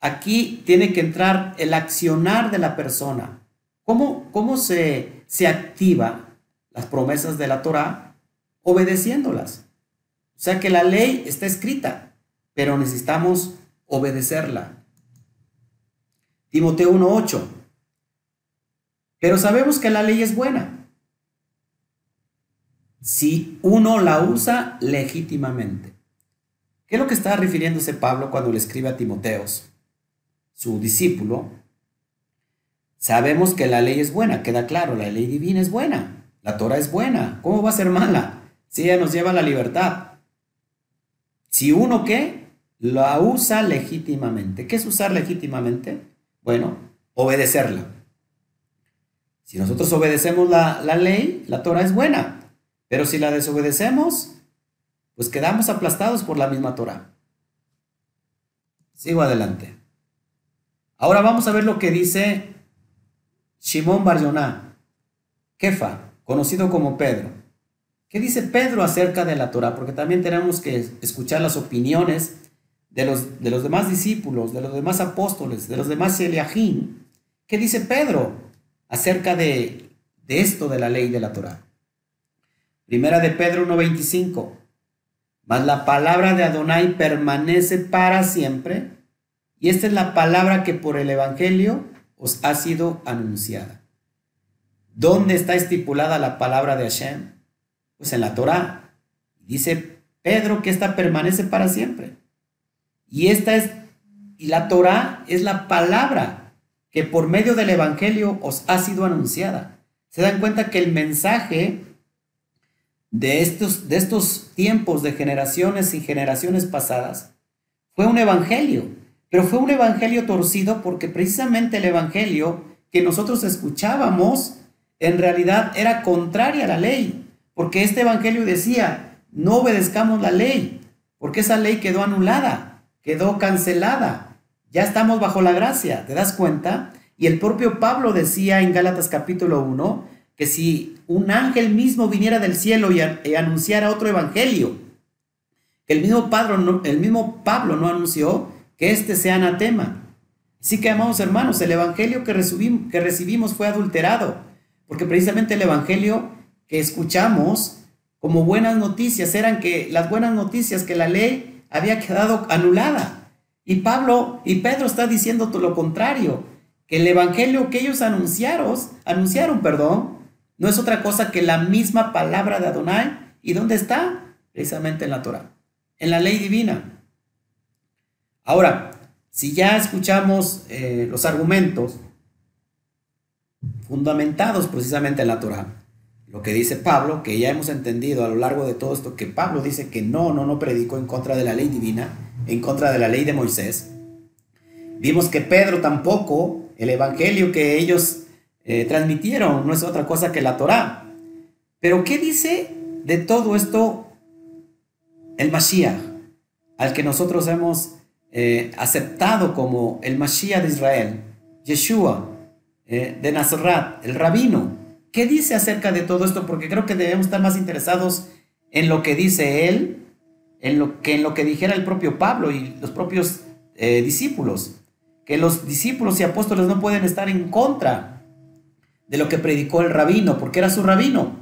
Aquí tiene que entrar el accionar de la persona. ¿Cómo, cómo se, se activa las promesas de la Torah? Obedeciéndolas. O sea que la ley está escrita, pero necesitamos obedecerla. Timoteo 1.8. Pero sabemos que la ley es buena si uno la usa legítimamente. ¿Qué es lo que está refiriéndose Pablo cuando le escribe a Timoteos? su discípulo, sabemos que la ley es buena, queda claro, la ley divina es buena, la Torah es buena, ¿cómo va a ser mala? Si ella nos lleva a la libertad. Si uno qué, la usa legítimamente. ¿Qué es usar legítimamente? Bueno, obedecerla. Si nosotros obedecemos la, la ley, la Torah es buena. Pero si la desobedecemos, pues quedamos aplastados por la misma Torah. Sigo adelante. Ahora vamos a ver lo que dice Shimon Bar Yonah, Kefa, conocido como Pedro. ¿Qué dice Pedro acerca de la Torah? Porque también tenemos que escuchar las opiniones de los, de los demás discípulos, de los demás apóstoles, de los demás Eliajín. ¿Qué dice Pedro acerca de, de esto de la ley de la Torah? Primera de Pedro 1.25. Mas la palabra de Adonai permanece para siempre. Y esta es la palabra que por el Evangelio os ha sido anunciada. ¿Dónde está estipulada la palabra de Hashem? Pues en la Torah. Dice Pedro que esta permanece para siempre. Y esta es, y la Torah es la palabra que por medio del Evangelio os ha sido anunciada. Se dan cuenta que el mensaje de estos, de estos tiempos de generaciones y generaciones pasadas fue un evangelio, pero fue un evangelio torcido porque precisamente el evangelio que nosotros escuchábamos en realidad era contraria a la ley, porque este evangelio decía, no obedezcamos la ley, porque esa ley quedó anulada, quedó cancelada, ya estamos bajo la gracia, ¿te das cuenta? Y el propio Pablo decía en Gálatas capítulo 1 que si un ángel mismo viniera del cielo y, anunciara otro evangelio, que el mismo, Pablo no, el mismo Pablo no anunció, que este sea anatema. Así que, amados hermanos, el evangelio que recibimos, que recibimos fue adulterado, porque precisamente el evangelio que escuchamos como buenas noticias eran que las buenas noticias que la ley había quedado anulada. Y Pablo y Pedro está diciendo todo lo contrario, que el evangelio que ellos anunciaron, anunciaron, perdón, no es otra cosa que la misma palabra de Adonai. ¿Y dónde está? Precisamente en la Torah, en la ley divina. Ahora, si ya escuchamos eh, los argumentos fundamentados precisamente en la Torah, lo que dice Pablo, que ya hemos entendido a lo largo de todo esto, que Pablo dice que no, no, no predicó en contra de la ley divina, en contra de la ley de Moisés. Vimos que Pedro tampoco, el evangelio que ellos eh, transmitieron, no es otra cosa que la Torá. Pero ¿qué dice de todo esto el Mashiach, al que nosotros hemos eh, aceptado como el Mashiach de Israel, Yeshua eh, de Nazaret, el rabino? ¿Qué dice acerca de todo esto? Porque creo que debemos estar más interesados en lo que dice él, en lo que en lo que dijera el propio Pablo y los propios discípulos, que los discípulos y apóstoles no pueden estar en contra de lo que predicó el rabino, porque era su rabino.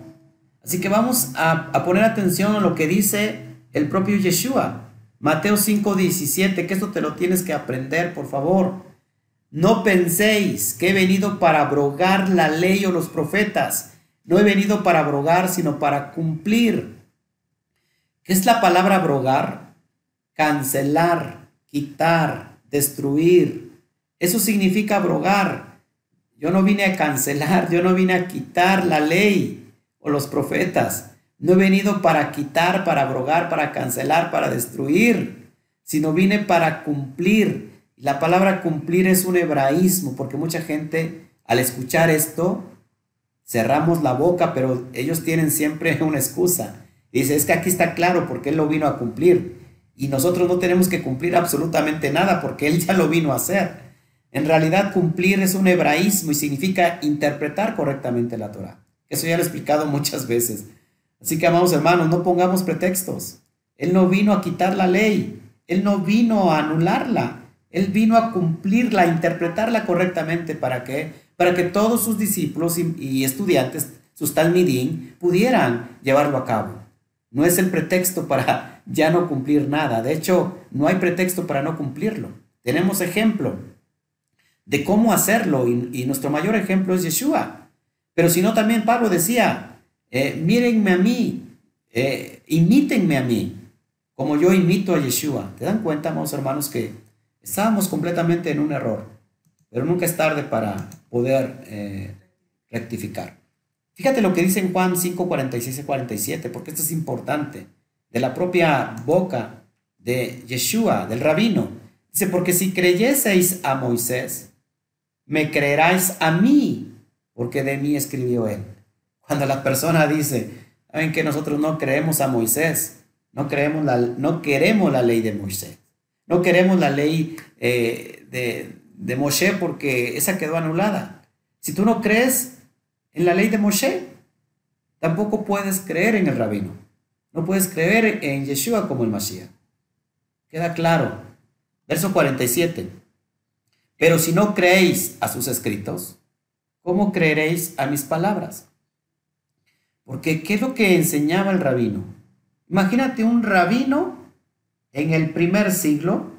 Así que vamos a, poner atención a lo que dice el propio Yeshua. Mateo 5:17, que esto te lo tienes que aprender, por favor. No penséis que he venido para abrogar la ley o los profetas. No he venido para abrogar, sino para cumplir. ¿Qué es la palabra abrogar? Cancelar, quitar, destruir. Eso significa abrogar. Yo no vine a cancelar, yo no vine a quitar la ley o los profetas. No he venido para quitar, para abrogar, para cancelar, para destruir, sino vine para cumplir. La palabra cumplir es un hebraísmo, porque mucha gente al escuchar esto cerramos la boca, pero ellos tienen siempre una excusa. Dice, es que aquí está claro porque Él lo vino a cumplir. Y nosotros no tenemos que cumplir absolutamente nada porque Él ya lo vino a hacer. En realidad cumplir es un hebraísmo y significa interpretar correctamente la Torah. Eso ya lo he explicado muchas veces. Así que, amados hermanos, no pongamos pretextos. Él no vino a quitar la ley. Él no vino a anularla. Él vino a cumplirla, a interpretarla correctamente. ¿Para qué? Para que todos sus discípulos y, estudiantes, sus talmidín, pudieran llevarlo a cabo. No es el pretexto para ya no cumplir nada. De hecho, no hay pretexto para no cumplirlo. Tenemos ejemplo de cómo hacerlo y, nuestro mayor ejemplo es Yeshua. Pero si no, también Pablo decía, eh, mírenme a mí, eh, imítenme a mí, como yo imito a Yeshua. ¿Te dan cuenta, amados hermanos, que estábamos completamente en un error? Pero nunca es tarde para poder eh, rectificar. Fíjate lo que dice en Juan 5, 46 y 47, porque esto es importante, de la propia boca de Yeshua, del rabino. Dice, porque si creyeseis a Moisés, me creeráis a mí, porque de mí escribió él. Cuando la persona dice, saben que nosotros no creemos a Moisés, no, creemos la, no queremos la ley de Moisés, no queremos la ley eh, de, de Moshe porque esa quedó anulada. Si tú no crees en la ley de Moshe, tampoco puedes creer en el rabino. No puedes creer en Yeshua como el Mashiach. Queda claro. Verso 47. Pero si no creéis a sus escritos, ¿cómo creeréis a mis palabras? Porque ¿qué es lo que enseñaba el rabino? Imagínate un rabino en el primer siglo,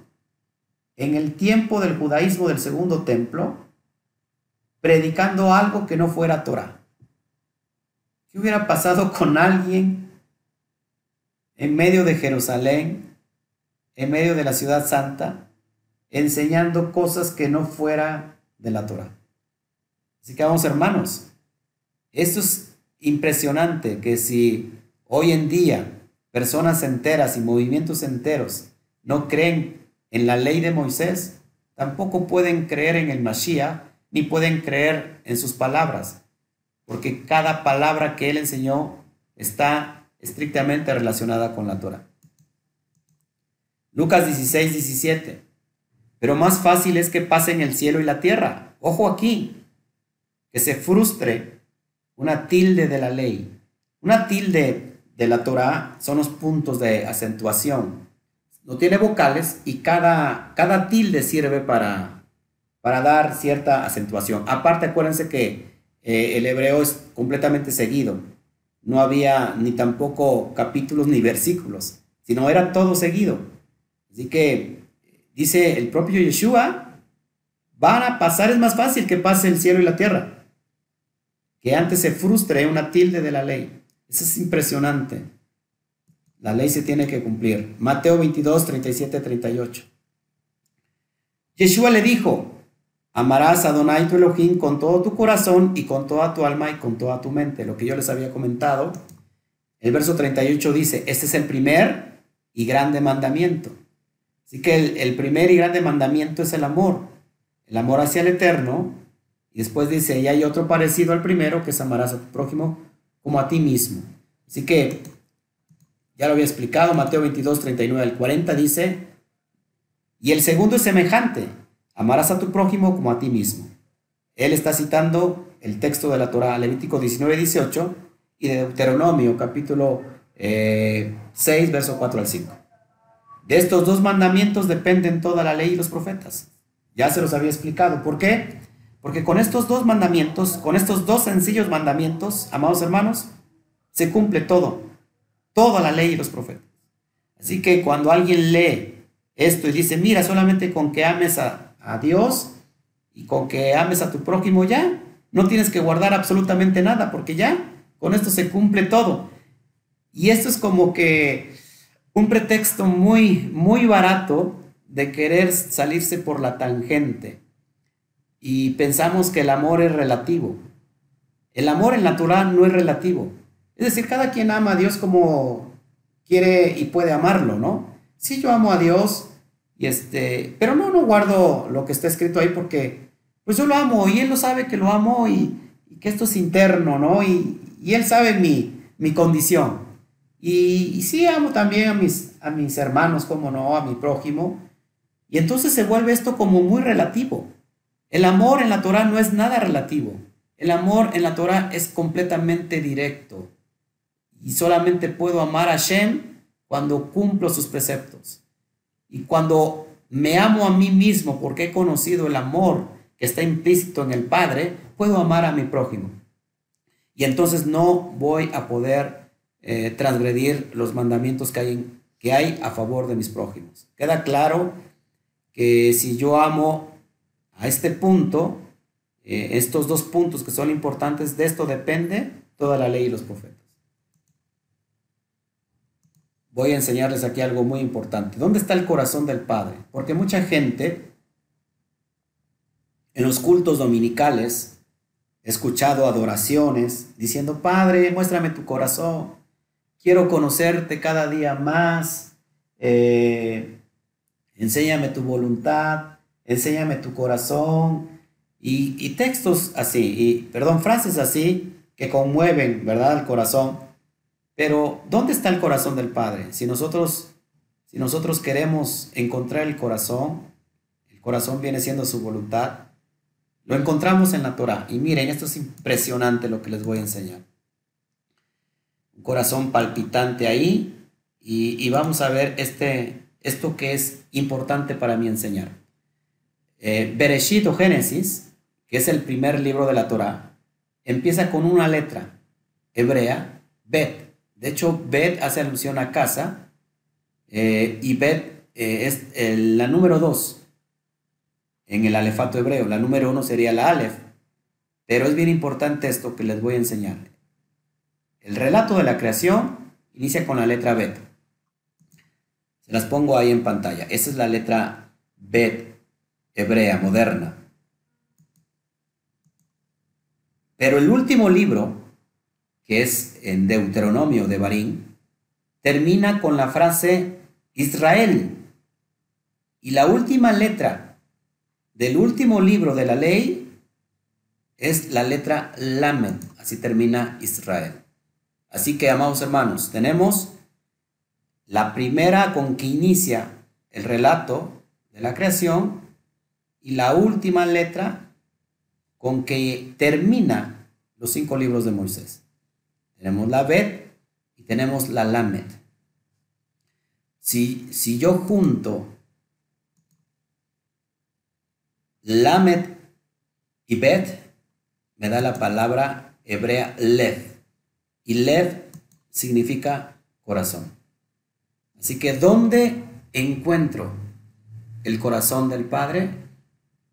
en el tiempo del judaísmo del segundo templo, predicando algo que no fuera Torah. ¿Qué hubiera pasado con alguien en medio de Jerusalén, en medio de la ciudad santa, enseñando cosas que no fuera de la Torah? Así que vamos hermanos, esto es impresionante que si hoy en día personas enteras y movimientos enteros no creen en la ley de Moisés, tampoco pueden creer en el Mashiach ni pueden creer en sus palabras, porque cada palabra que él enseñó está estrictamente relacionada con la Torah. Lucas 16, 17. Pero más fácil es que pasen el cielo y la tierra. Ojo aquí, que se frustre una tilde de la ley. Una tilde de la Torah son los puntos de acentuación. No tiene vocales y cada, cada tilde sirve para para dar cierta acentuación. Aparte, acuérdense que eh, el hebreo es completamente seguido. No había ni tampoco capítulos ni versículos, sino era todo seguido. Así que dice el propio Yeshua, van a pasar, es más fácil que pase el cielo y la tierra, que antes se frustre una tilde de la ley. Eso es impresionante. La ley se tiene que cumplir. Mateo 22, 37, 38. Yeshua le dijo, Amarás a Adonai tu Elohim con todo tu corazón y con toda tu alma y con toda tu mente. Lo que yo les había comentado. El verso 38 dice, este es el primer y grande mandamiento. Así que el, el primer y grande mandamiento es el amor. El amor hacia el eterno. Y después dice, y hay otro parecido al primero, que es amarás a tu prójimo como a ti mismo. Así que, ya lo había explicado, Mateo 22, 39 al 40 dice, y el segundo es semejante Amarás a tu prójimo como a ti mismo. Él está citando el texto de la Torah, Levítico 19, 18 y de Deuteronomio, capítulo 6, eh, verso 4 al 5. De estos dos mandamientos dependen toda la ley y los profetas. Ya se los había explicado. ¿Por qué? Porque con estos dos mandamientos, con estos dos sencillos mandamientos, amados hermanos, se cumple todo, toda la ley y los profetas. Así que cuando alguien lee esto y dice, mira, solamente con que ames a, a Dios y con que ames a tu prójimo ya. No tienes que guardar absolutamente nada porque ya con esto se cumple todo. Y esto es como que un pretexto muy, muy barato de querer salirse por la tangente. Y pensamos que el amor es relativo. El amor en natural no es relativo. Es decir, cada quien ama a Dios como quiere y puede amarlo, ¿no? Si yo amo a Dios, y este, pero no, no guardo lo que está escrito ahí porque pues yo lo amo y él lo sabe que lo amo y, que esto es interno, ¿no? Y, él sabe mi, mi condición. Y, y, sí amo también a mis, a mis hermanos, como no, a mi prójimo. Y entonces se vuelve esto como muy relativo. El amor en la Torah no es nada relativo. El amor en la Torah es completamente directo. Y solamente puedo amar a Shem cuando cumplo sus preceptos. Y cuando me amo a mí mismo porque he conocido el amor que está implícito en el Padre, puedo amar a mi prójimo. Y entonces no voy a poder eh, transgredir los mandamientos que hay, que hay a favor de mis prójimos. Queda claro que si yo amo a este punto, eh, estos dos puntos que son importantes, de esto depende toda la ley y los profetas voy a enseñarles aquí algo muy importante. ¿Dónde está el corazón del Padre? Porque mucha gente en los cultos dominicales he escuchado adoraciones diciendo, Padre, muéstrame tu corazón, quiero conocerte cada día más, eh, enséñame tu voluntad, enséñame tu corazón. Y, y textos así, y, perdón, frases así que conmueven, ¿verdad?, el corazón. Pero, ¿dónde está el corazón del Padre? Si nosotros, si nosotros queremos encontrar el corazón, el corazón viene siendo su voluntad, lo encontramos en la Torah. Y miren, esto es impresionante lo que les voy a enseñar. Un corazón palpitante ahí. Y, vamos a ver este, esto que es importante para mí enseñar. Eh, o Génesis, que es el primer libro de la Torah, empieza con una letra hebrea, Bet. De hecho, Bet hace alusión a casa eh, y Bet eh, es la número dos en el alefato hebreo. La número uno sería la alef. Pero es bien importante esto que les voy a enseñar. El relato de la creación inicia con la letra Bet. Se las pongo ahí en pantalla. Esa es la letra Bet hebrea, moderna. Pero el último libro, que es en Deuteronomio de Barín, termina con la frase Israel. Y la última letra del último libro de la ley es la letra Lamed, así termina Israel. Así que, amados hermanos, tenemos la primera con que inicia el relato de la creación y la última letra con que termina los cinco libros de Moisés. Tenemos la Bet y tenemos la Lamed. Si, si yo junto Lamed y Bet me da la palabra hebrea Lev. Y Lev significa corazón. Así que, ¿dónde encuentro el corazón del Padre?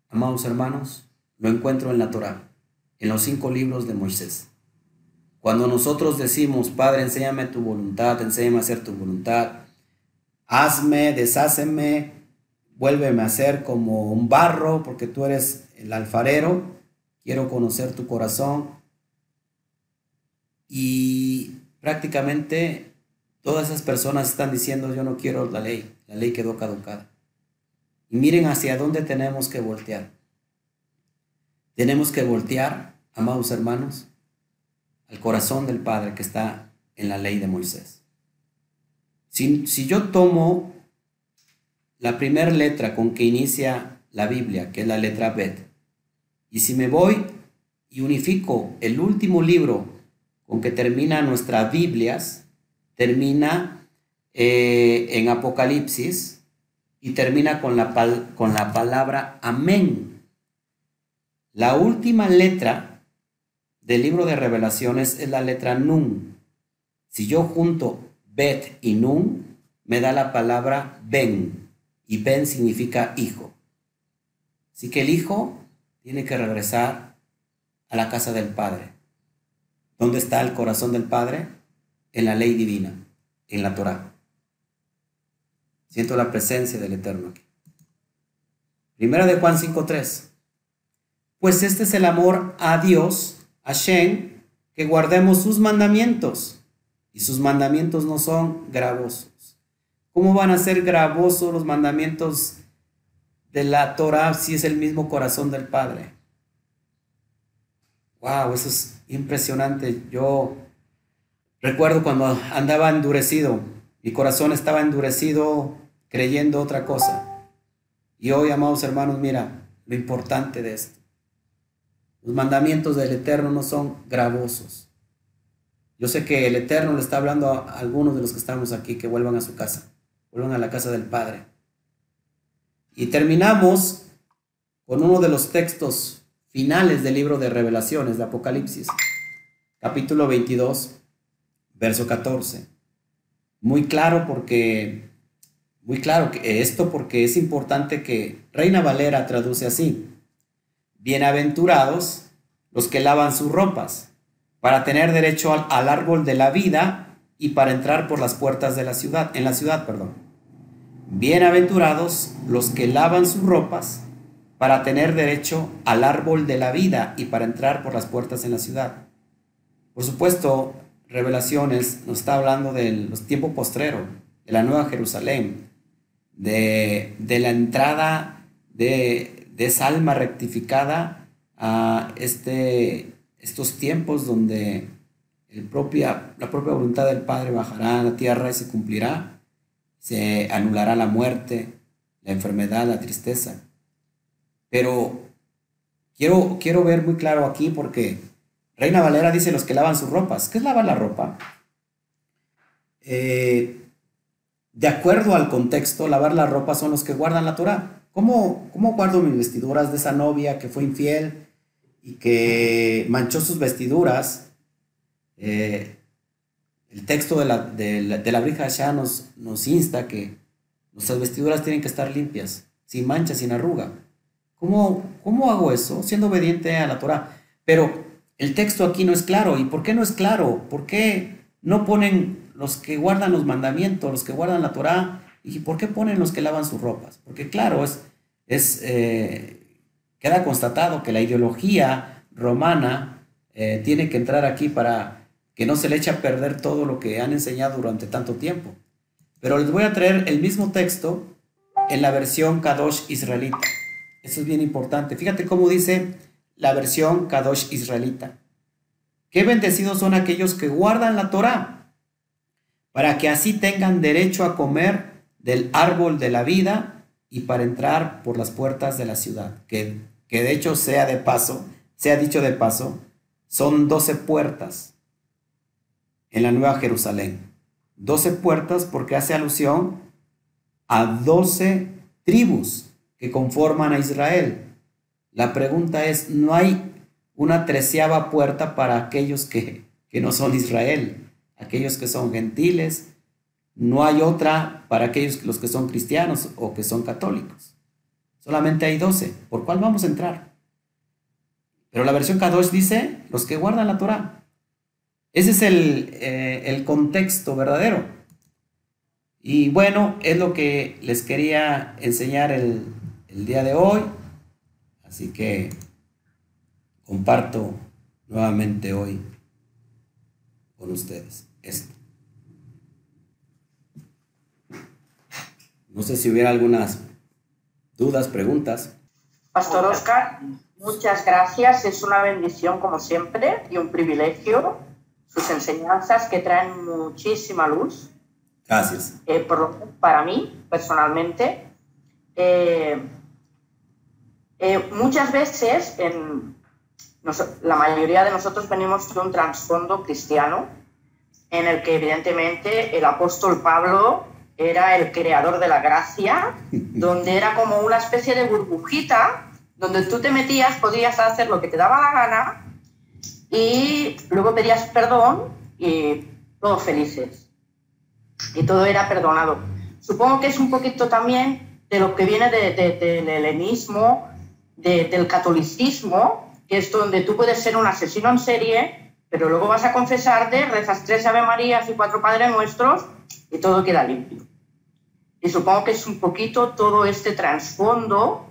Amados hermanos, lo encuentro en la Torah, en los cinco libros de Moisés. Cuando nosotros decimos, Padre, enséñame tu voluntad, enséñame a hacer tu voluntad, hazme, desháceme, vuélveme a ser como un barro, porque tú eres el alfarero, quiero conocer tu corazón. Y prácticamente todas esas personas están diciendo, yo no quiero la ley, la ley quedó caducada. Miren hacia dónde tenemos que voltear. Tenemos que voltear, amados hermanos, al corazón del Padre que está en la ley de Moisés. Si, si yo tomo la primera letra con que inicia la Biblia, que es la letra Bet. Y si me voy y unifico el último libro con que termina nuestras Biblias, termina eh, en Apocalipsis y termina con la, con la palabra amén. La última letra del libro de revelaciones es la letra Nun. Si yo junto Bet y Nun, me da la palabra Ben y Ben significa hijo. Así que el hijo tiene que regresar a la casa del Padre. ¿Dónde está el corazón del Padre? En la ley divina, en la Torah. Siento la presencia del Eterno aquí. Primera de Juan 5.3. Pues este es el amor a Dios, a Shem, que guardemos sus mandamientos. Y sus mandamientos no son gravosos. ¿Cómo van a ser gravosos los mandamientos de la Torah si es el mismo corazón del Padre? Wow, eso es impresionante. Yo recuerdo cuando andaba endurecido, mi corazón estaba endurecido creyendo otra cosa. Y hoy, amados hermanos, mira lo importante de esto. Los mandamientos del Eterno no son gravosos. Yo sé que el Eterno le está hablando a algunos de los que estamos aquí que vuelvan a su casa vuelvan a la casa del Padre. Y terminamos con uno de los textos finales del libro de revelaciones de Apocalipsis, capítulo 22, verso 14. Muy claro porque, muy claro que esto porque es importante que Reina Valera traduce así. Bienaventurados los que lavan sus ropas para tener derecho al, al árbol de la vida y para entrar por las puertas de la ciudad, en la ciudad, perdón. Bienaventurados los que lavan sus ropas para tener derecho al árbol de la vida y para entrar por las puertas en la ciudad. Por supuesto, Revelaciones nos está hablando de los tiempos postreros, de la Nueva Jerusalén, de, la entrada de, de esa alma rectificada a este, estos tiempos donde el propia, la propia voluntad del Padre bajará a la tierra y se cumplirá, se anulará la muerte, la enfermedad, la tristeza. Pero quiero, quiero ver muy claro aquí porque Reina Valera dice los que lavan sus ropas. ¿Qué es lavar la ropa? Eh, de acuerdo al contexto, lavar la ropa son los que guardan la Torah. ¿Cómo, ¿Cómo guardo mis vestiduras de esa novia que fue infiel y que manchó sus vestiduras? Eh, el texto de la, de la, la nos, nos insta que nuestras vestiduras tienen que estar limpias, sin mancha, sin arruga. ¿Cómo, ¿Cómo hago eso? Siendo obediente a la Torah. Pero el texto aquí no es claro. ¿Y por qué no es claro? ¿Por qué no ponen los que guardan los mandamientos, los que guardan la Torah? ¿Y por qué ponen los que lavan sus ropas? Porque claro, es, es, eh, queda constatado que la ideología romana eh, tiene que entrar aquí para que no se le eche a perder todo lo que han enseñado durante tanto tiempo. Pero les voy a traer el mismo texto en la versión Kadosh israelita. Eso es bien importante. Fíjate cómo dice la versión Kadosh israelita. Qué bendecidos son aquellos que guardan la Torah, para que así tengan derecho a comer del árbol de la vida y para entrar por las puertas de la ciudad. Que, que de hecho sea de paso, sea dicho de paso, son doce puertas en la Nueva Jerusalén. Doce puertas porque hace alusión a doce tribus que conforman a Israel. La pregunta es, ¿no hay una treceava puerta para aquellos que, no son Israel, aquellos que son gentiles? No hay otra para aquellos los que son cristianos o que son católicos. Solamente hay doce. ¿Por cuál vamos a entrar? Pero la versión Kadosh dice los que guardan la Torah. Ese es el, eh, el contexto verdadero. Y bueno, es lo que les quería enseñar el, el día de hoy. Así que comparto nuevamente hoy con ustedes esto. No sé si hubiera algunas dudas, preguntas. Pastor Oscar, muchas gracias. Es una bendición como siempre y un privilegio. Sus enseñanzas que traen muchísima luz. Gracias. Eh, para mí, personalmente. Eh, eh, muchas veces, en, la mayoría de nosotros venimos de un trasfondo cristiano, en el que evidentemente el apóstol Pablo era el creador de la gracia, donde era como una especie de burbujita, donde tú te metías, podías hacer lo que te daba la gana y luego pedías perdón y todos felices. Y todo era perdonado. Supongo que es un poquito también de lo que viene del helenismo, del catolicismo, que es donde tú puedes ser un asesino en serie, pero luego vas a confesarte, rezas tres Ave Marías y cuatro Padres Nuestros y todo queda limpio. Y supongo que es un poquito todo este trasfondo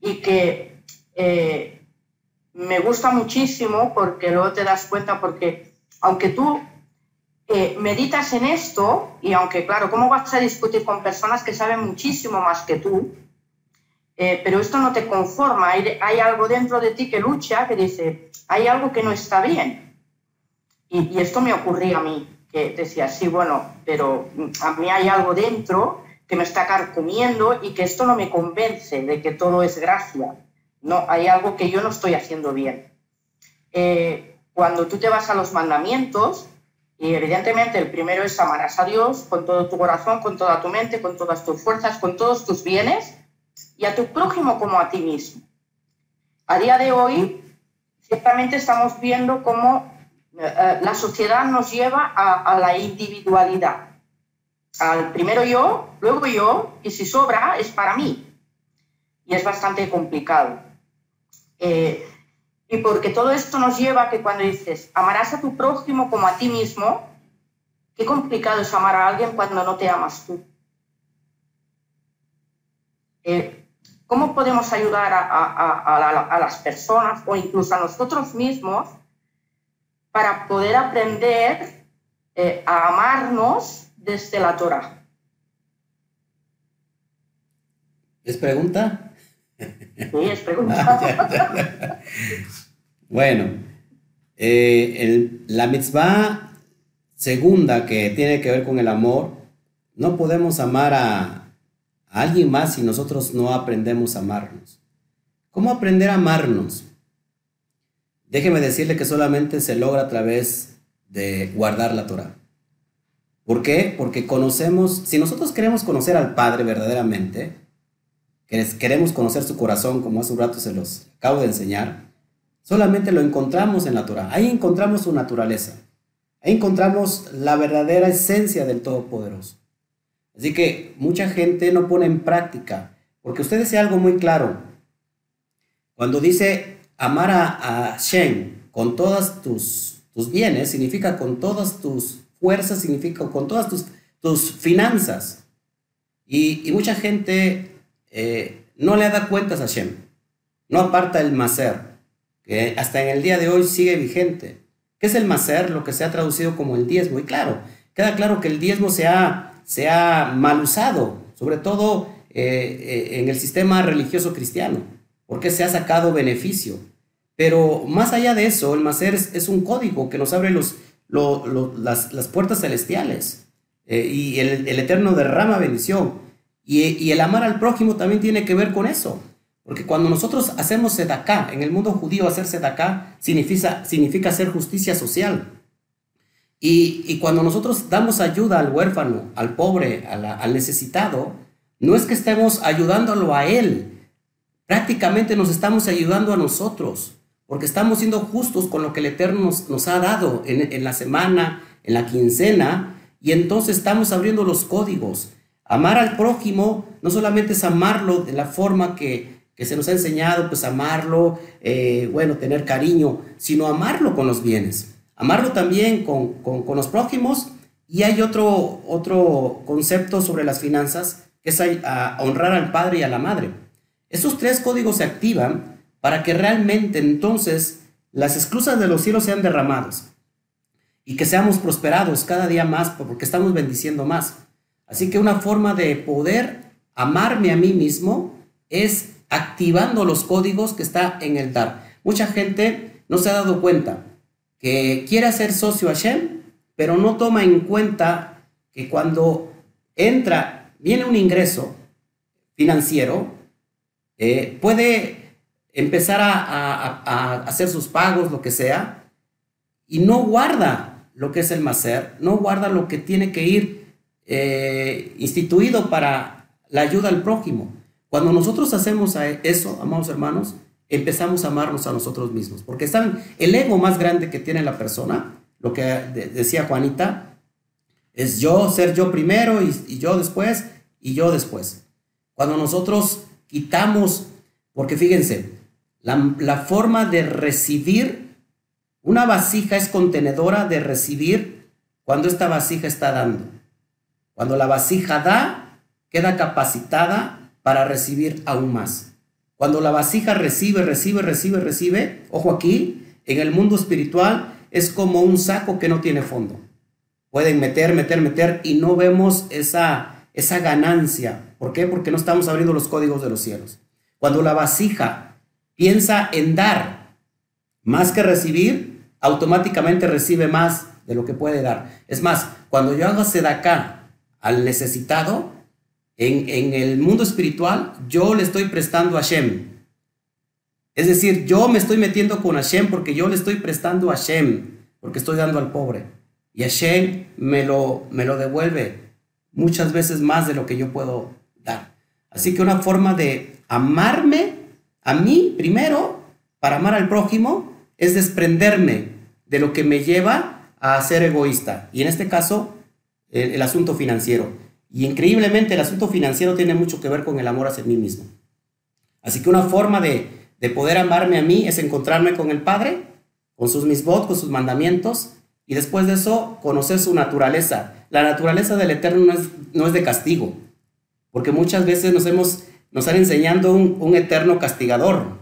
y que eh, me gusta muchísimo porque luego te das cuenta, porque aunque tú eh, meditas en esto, y aunque claro, ¿cómo vas a discutir con personas que saben muchísimo más que tú? Eh, pero esto no te conforma, hay, algo dentro de ti que lucha, que dice, hay algo que no está bien. Y, esto me ocurría a mí, que decía, sí, bueno, pero a mí hay algo dentro que me está carcomiendo y que esto no me convence de que todo es gracia. No, hay algo que yo no estoy haciendo bien. Eh, cuando tú te vas a los mandamientos, y evidentemente el primero es amarás a Dios con todo tu corazón, con toda tu mente, con todas tus fuerzas, con todos tus bienes, y a tu prójimo como a ti mismo. A día de hoy, ciertamente estamos viendo cómo eh, la sociedad nos lleva a, la individualidad. Al primero yo, luego yo, y si sobra es para mí. Y es bastante complicado. Eh, y porque todo esto nos lleva a que cuando dices, amarás a tu prójimo como a ti mismo, qué complicado es amar a alguien cuando no te amas tú. Eh, ¿Cómo podemos ayudar a, las personas o incluso a nosotros mismos para poder aprender eh, a amarnos desde la Torah? ¿Es pregunta? Sí, es pregunta. bueno, eh, la mitzvah segunda que tiene que ver con el amor, no podemos amar a, alguien más si nosotros no aprendemos a amarnos. ¿Cómo aprender a amarnos? Déjeme decirle que solamente se logra a través de guardar la Torah. ¿Por qué? Porque conocemos, si nosotros queremos conocer al Padre verdaderamente, queremos conocer su corazón, como hace un rato se los acabo de enseñar, solamente lo encontramos en la Torah. Ahí encontramos su naturaleza. Ahí encontramos la verdadera esencia del Todopoderoso. Así que mucha gente no pone en práctica, porque usted dice algo muy claro. Cuando dice amar a, a Shem con todas tus, tus bienes, significa con todas tus fuerza significa con todas tus, tus finanzas. Y, mucha gente eh, no le da cuentas a Shem, no aparta el maser, que hasta en el día de hoy sigue vigente. ¿Qué es el maser? Lo que se ha traducido como el diezmo. Y claro, queda claro que el diezmo se ha, se ha mal usado, sobre todo eh, eh, en el sistema religioso cristiano, porque se ha sacado beneficio. Pero más allá de eso, el maser es un código que nos abre las, puertas celestiales eh, y el, Eterno derrama bendición. Y, el amar al prójimo también tiene que ver con eso. Porque cuando nosotros hacemos sedaká, en el mundo judío hacer sedaká significa, significa hacer justicia social. Y, cuando nosotros damos ayuda al huérfano, al pobre, al necesitado, no es que estemos ayudándolo a él, prácticamente nos estamos ayudando a nosotros porque estamos siendo justos con lo que el Eterno nos, ha dado en, la semana, en la quincena, y entonces estamos abriendo los códigos. Amar al prójimo no solamente es amarlo de la forma que, se nos ha enseñado, pues amarlo, eh, bueno, tener cariño, sino amarlo con los bienes, amarlo también con, los prójimos. Y hay otro, otro concepto sobre las finanzas, que es honrar al padre y a la madre. Esos tres códigos se activan para que realmente entonces las esclusas de los cielos sean derramadas y que seamos prosperados cada día más porque estamos bendiciendo más. Así que una forma de poder amarme a mí mismo es activando los códigos que está en el dar. Mucha gente no se ha dado cuenta que quiere ser socio a Shem, pero no toma en cuenta que cuando entra, viene un ingreso financiero, eh, puede empezar a, hacer sus pagos, lo que sea, y no guarda lo que es el macer, no guarda lo que tiene que ir eh, instituido para la ayuda al prójimo. Cuando nosotros hacemos eso, amados hermanos, empezamos a amarnos a nosotros mismos, porque saben, el ego más grande que tiene la persona, lo que decía Juanita, es yo, ser yo primero y, y yo después y yo después. Cuando nosotros quitamos, porque fíjense, la, forma de recibir, una vasija es contenedora de recibir cuando esta vasija está dando. Cuando la vasija da, queda capacitada para recibir aún más. Cuando la vasija recibe, recibe, recibe, recibe, ojo aquí, en el mundo espiritual es como un saco que no tiene fondo. Pueden meter, meter, meter y no vemos esa, esa ganancia. ¿Por qué? Porque no estamos abriendo los códigos de los cielos. Cuando la vasija piensa en dar más que recibir, automáticamente recibe más de lo que puede dar. Es más, cuando yo hago acá al necesitado, en, el mundo espiritual, yo le estoy prestando a Hashem. Es decir, yo me estoy metiendo con Hashem porque yo le estoy prestando a Hashem, porque estoy dando al pobre. Y Hashem me lo, me lo devuelve muchas veces más de lo que yo puedo dar. Así que una forma de amarme a mí, primero, para amar al prójimo, es desprenderme de lo que me lleva a ser egoísta. Y en este caso, el, asunto financiero. Y increíblemente el asunto financiero tiene mucho que ver con el amor hacia mí mismo. Así que una forma de, poder amarme a mí es encontrarme con el Padre, con sus misbot, con sus mandamientos, y después de eso conocer su naturaleza. La naturaleza del Eterno no es, no es de castigo, porque muchas veces nos hemos nos han enseñando un, eterno castigador.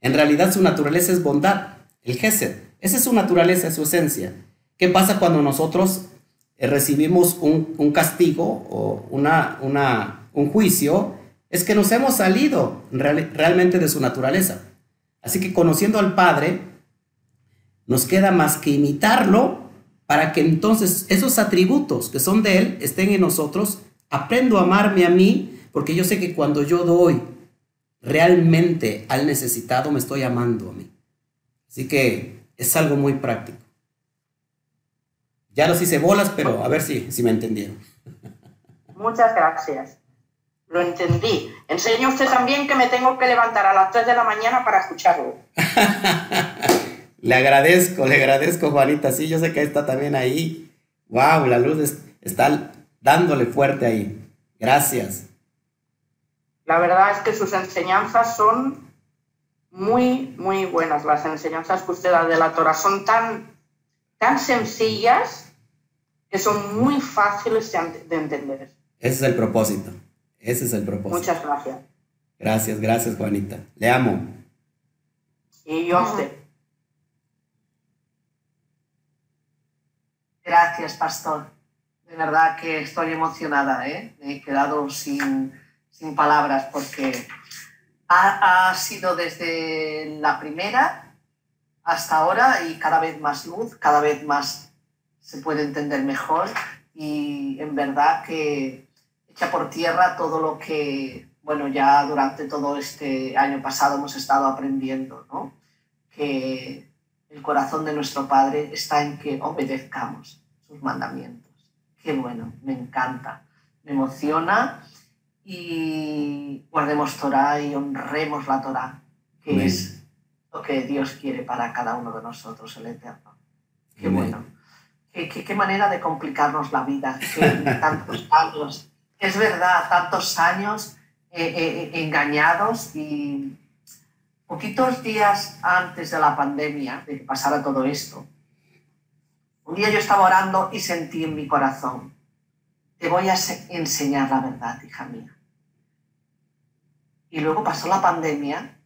En realidad su naturaleza es bondad, el Gesed. Esa es su naturaleza, su esencia. ¿Qué pasa cuando nosotros recibimos un, castigo o una, una, un juicio? es que nos hemos salido realmente de su naturaleza. Así que conociendo al Padre, nos queda más que imitarlo para que entonces esos atributos que son de Él estén en nosotros. Aprendo a amarme a mí, porque yo sé que cuando yo doy realmente al necesitado, me estoy amando a mí. Así que es algo muy práctico. Ya los hice bolas, pero a ver si, si me entendieron. Muchas gracias. Lo entendí. Enseña usted también que me tengo que levantar a las 3 de la mañana para escucharlo. le agradezco, le agradezco, Juanita. Sí, yo sé que está también ahí. Wow, la luz está dándole fuerte ahí. Gracias. La verdad es que sus enseñanzas son muy, muy buenas. Las enseñanzas que usted da de la Torah son tan, tan sencillas que son muy fáciles de entender. Ese es el propósito. Ese es el propósito. Muchas gracias. Gracias, gracias, Juanita. Le amo. Y yo a usted. Gracias, pastor. De verdad que estoy emocionada, ¿eh? Me he quedado sin, sin palabras porque ha, ha, sido desde la primera hasta ahora y cada vez más luz, cada vez más se puede entender mejor y en verdad que echa por tierra todo lo que, bueno, ya durante todo este año pasado hemos estado aprendiendo, ¿no? Que el corazón de nuestro Padre está en que obedezcamos sus mandamientos. Qué bueno, me encanta, me emociona y guardemos Torah y honremos la Torah, que es lo que Dios quiere para cada uno de nosotros, el Eterno. Qué bueno. Qué, qué, qué, manera de complicarnos la vida, tantos años es verdad, tantos años eh, eh, eh, engañados y poquitos días antes de la pandemia, de que pasara todo esto, un día yo estaba orando y sentí en mi corazón, te voy a enseñar la verdad, hija mía. Y luego pasó la pandemia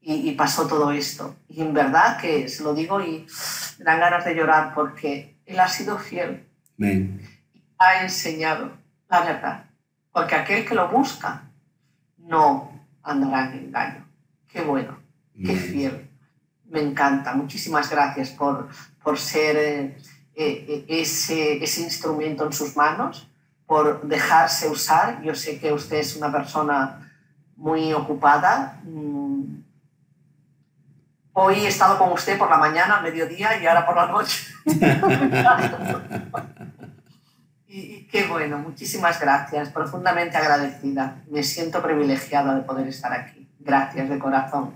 y, pasó todo esto. Y en verdad que se lo digo y me dan ganas de llorar porque Él ha sido fiel. Ha enseñado la verdad porque aquel que lo busca no andará en engaño. Qué bueno, qué fiel. Me encanta. Muchísimas gracias por, por ser eh, eh, ese, ese instrumento en sus manos, por dejarse usar. Yo sé que usted es una persona muy ocupada. Mm. Hoy he estado con usted por la mañana, mediodía y ahora por la noche. Y, qué bueno, muchísimas gracias, profundamente agradecida. Me siento privilegiada de poder estar aquí. Gracias de corazón.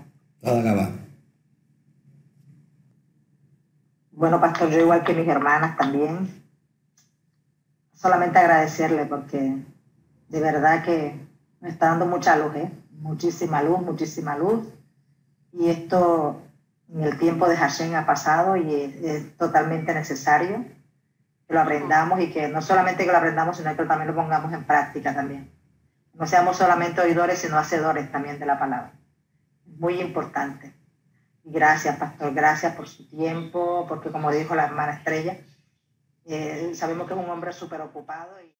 Bueno, pastor, yo igual que mis hermanas también, solamente agradecerle porque de verdad que me está dando mucha luz, ¿eh? muchísima luz, muchísima luz. Y esto el tiempo de Hashem ha pasado y es totalmente necesario lo aprendamos y que no solamente que lo aprendamos, sino que también lo pongamos en práctica también. No seamos solamente oidores, sino hacedores también de la palabra. Muy importante. Gracias, pastor, gracias por su tiempo, porque como dijo la hermana Estrella, eh, sabemos que es un hombre súper ocupado. Y...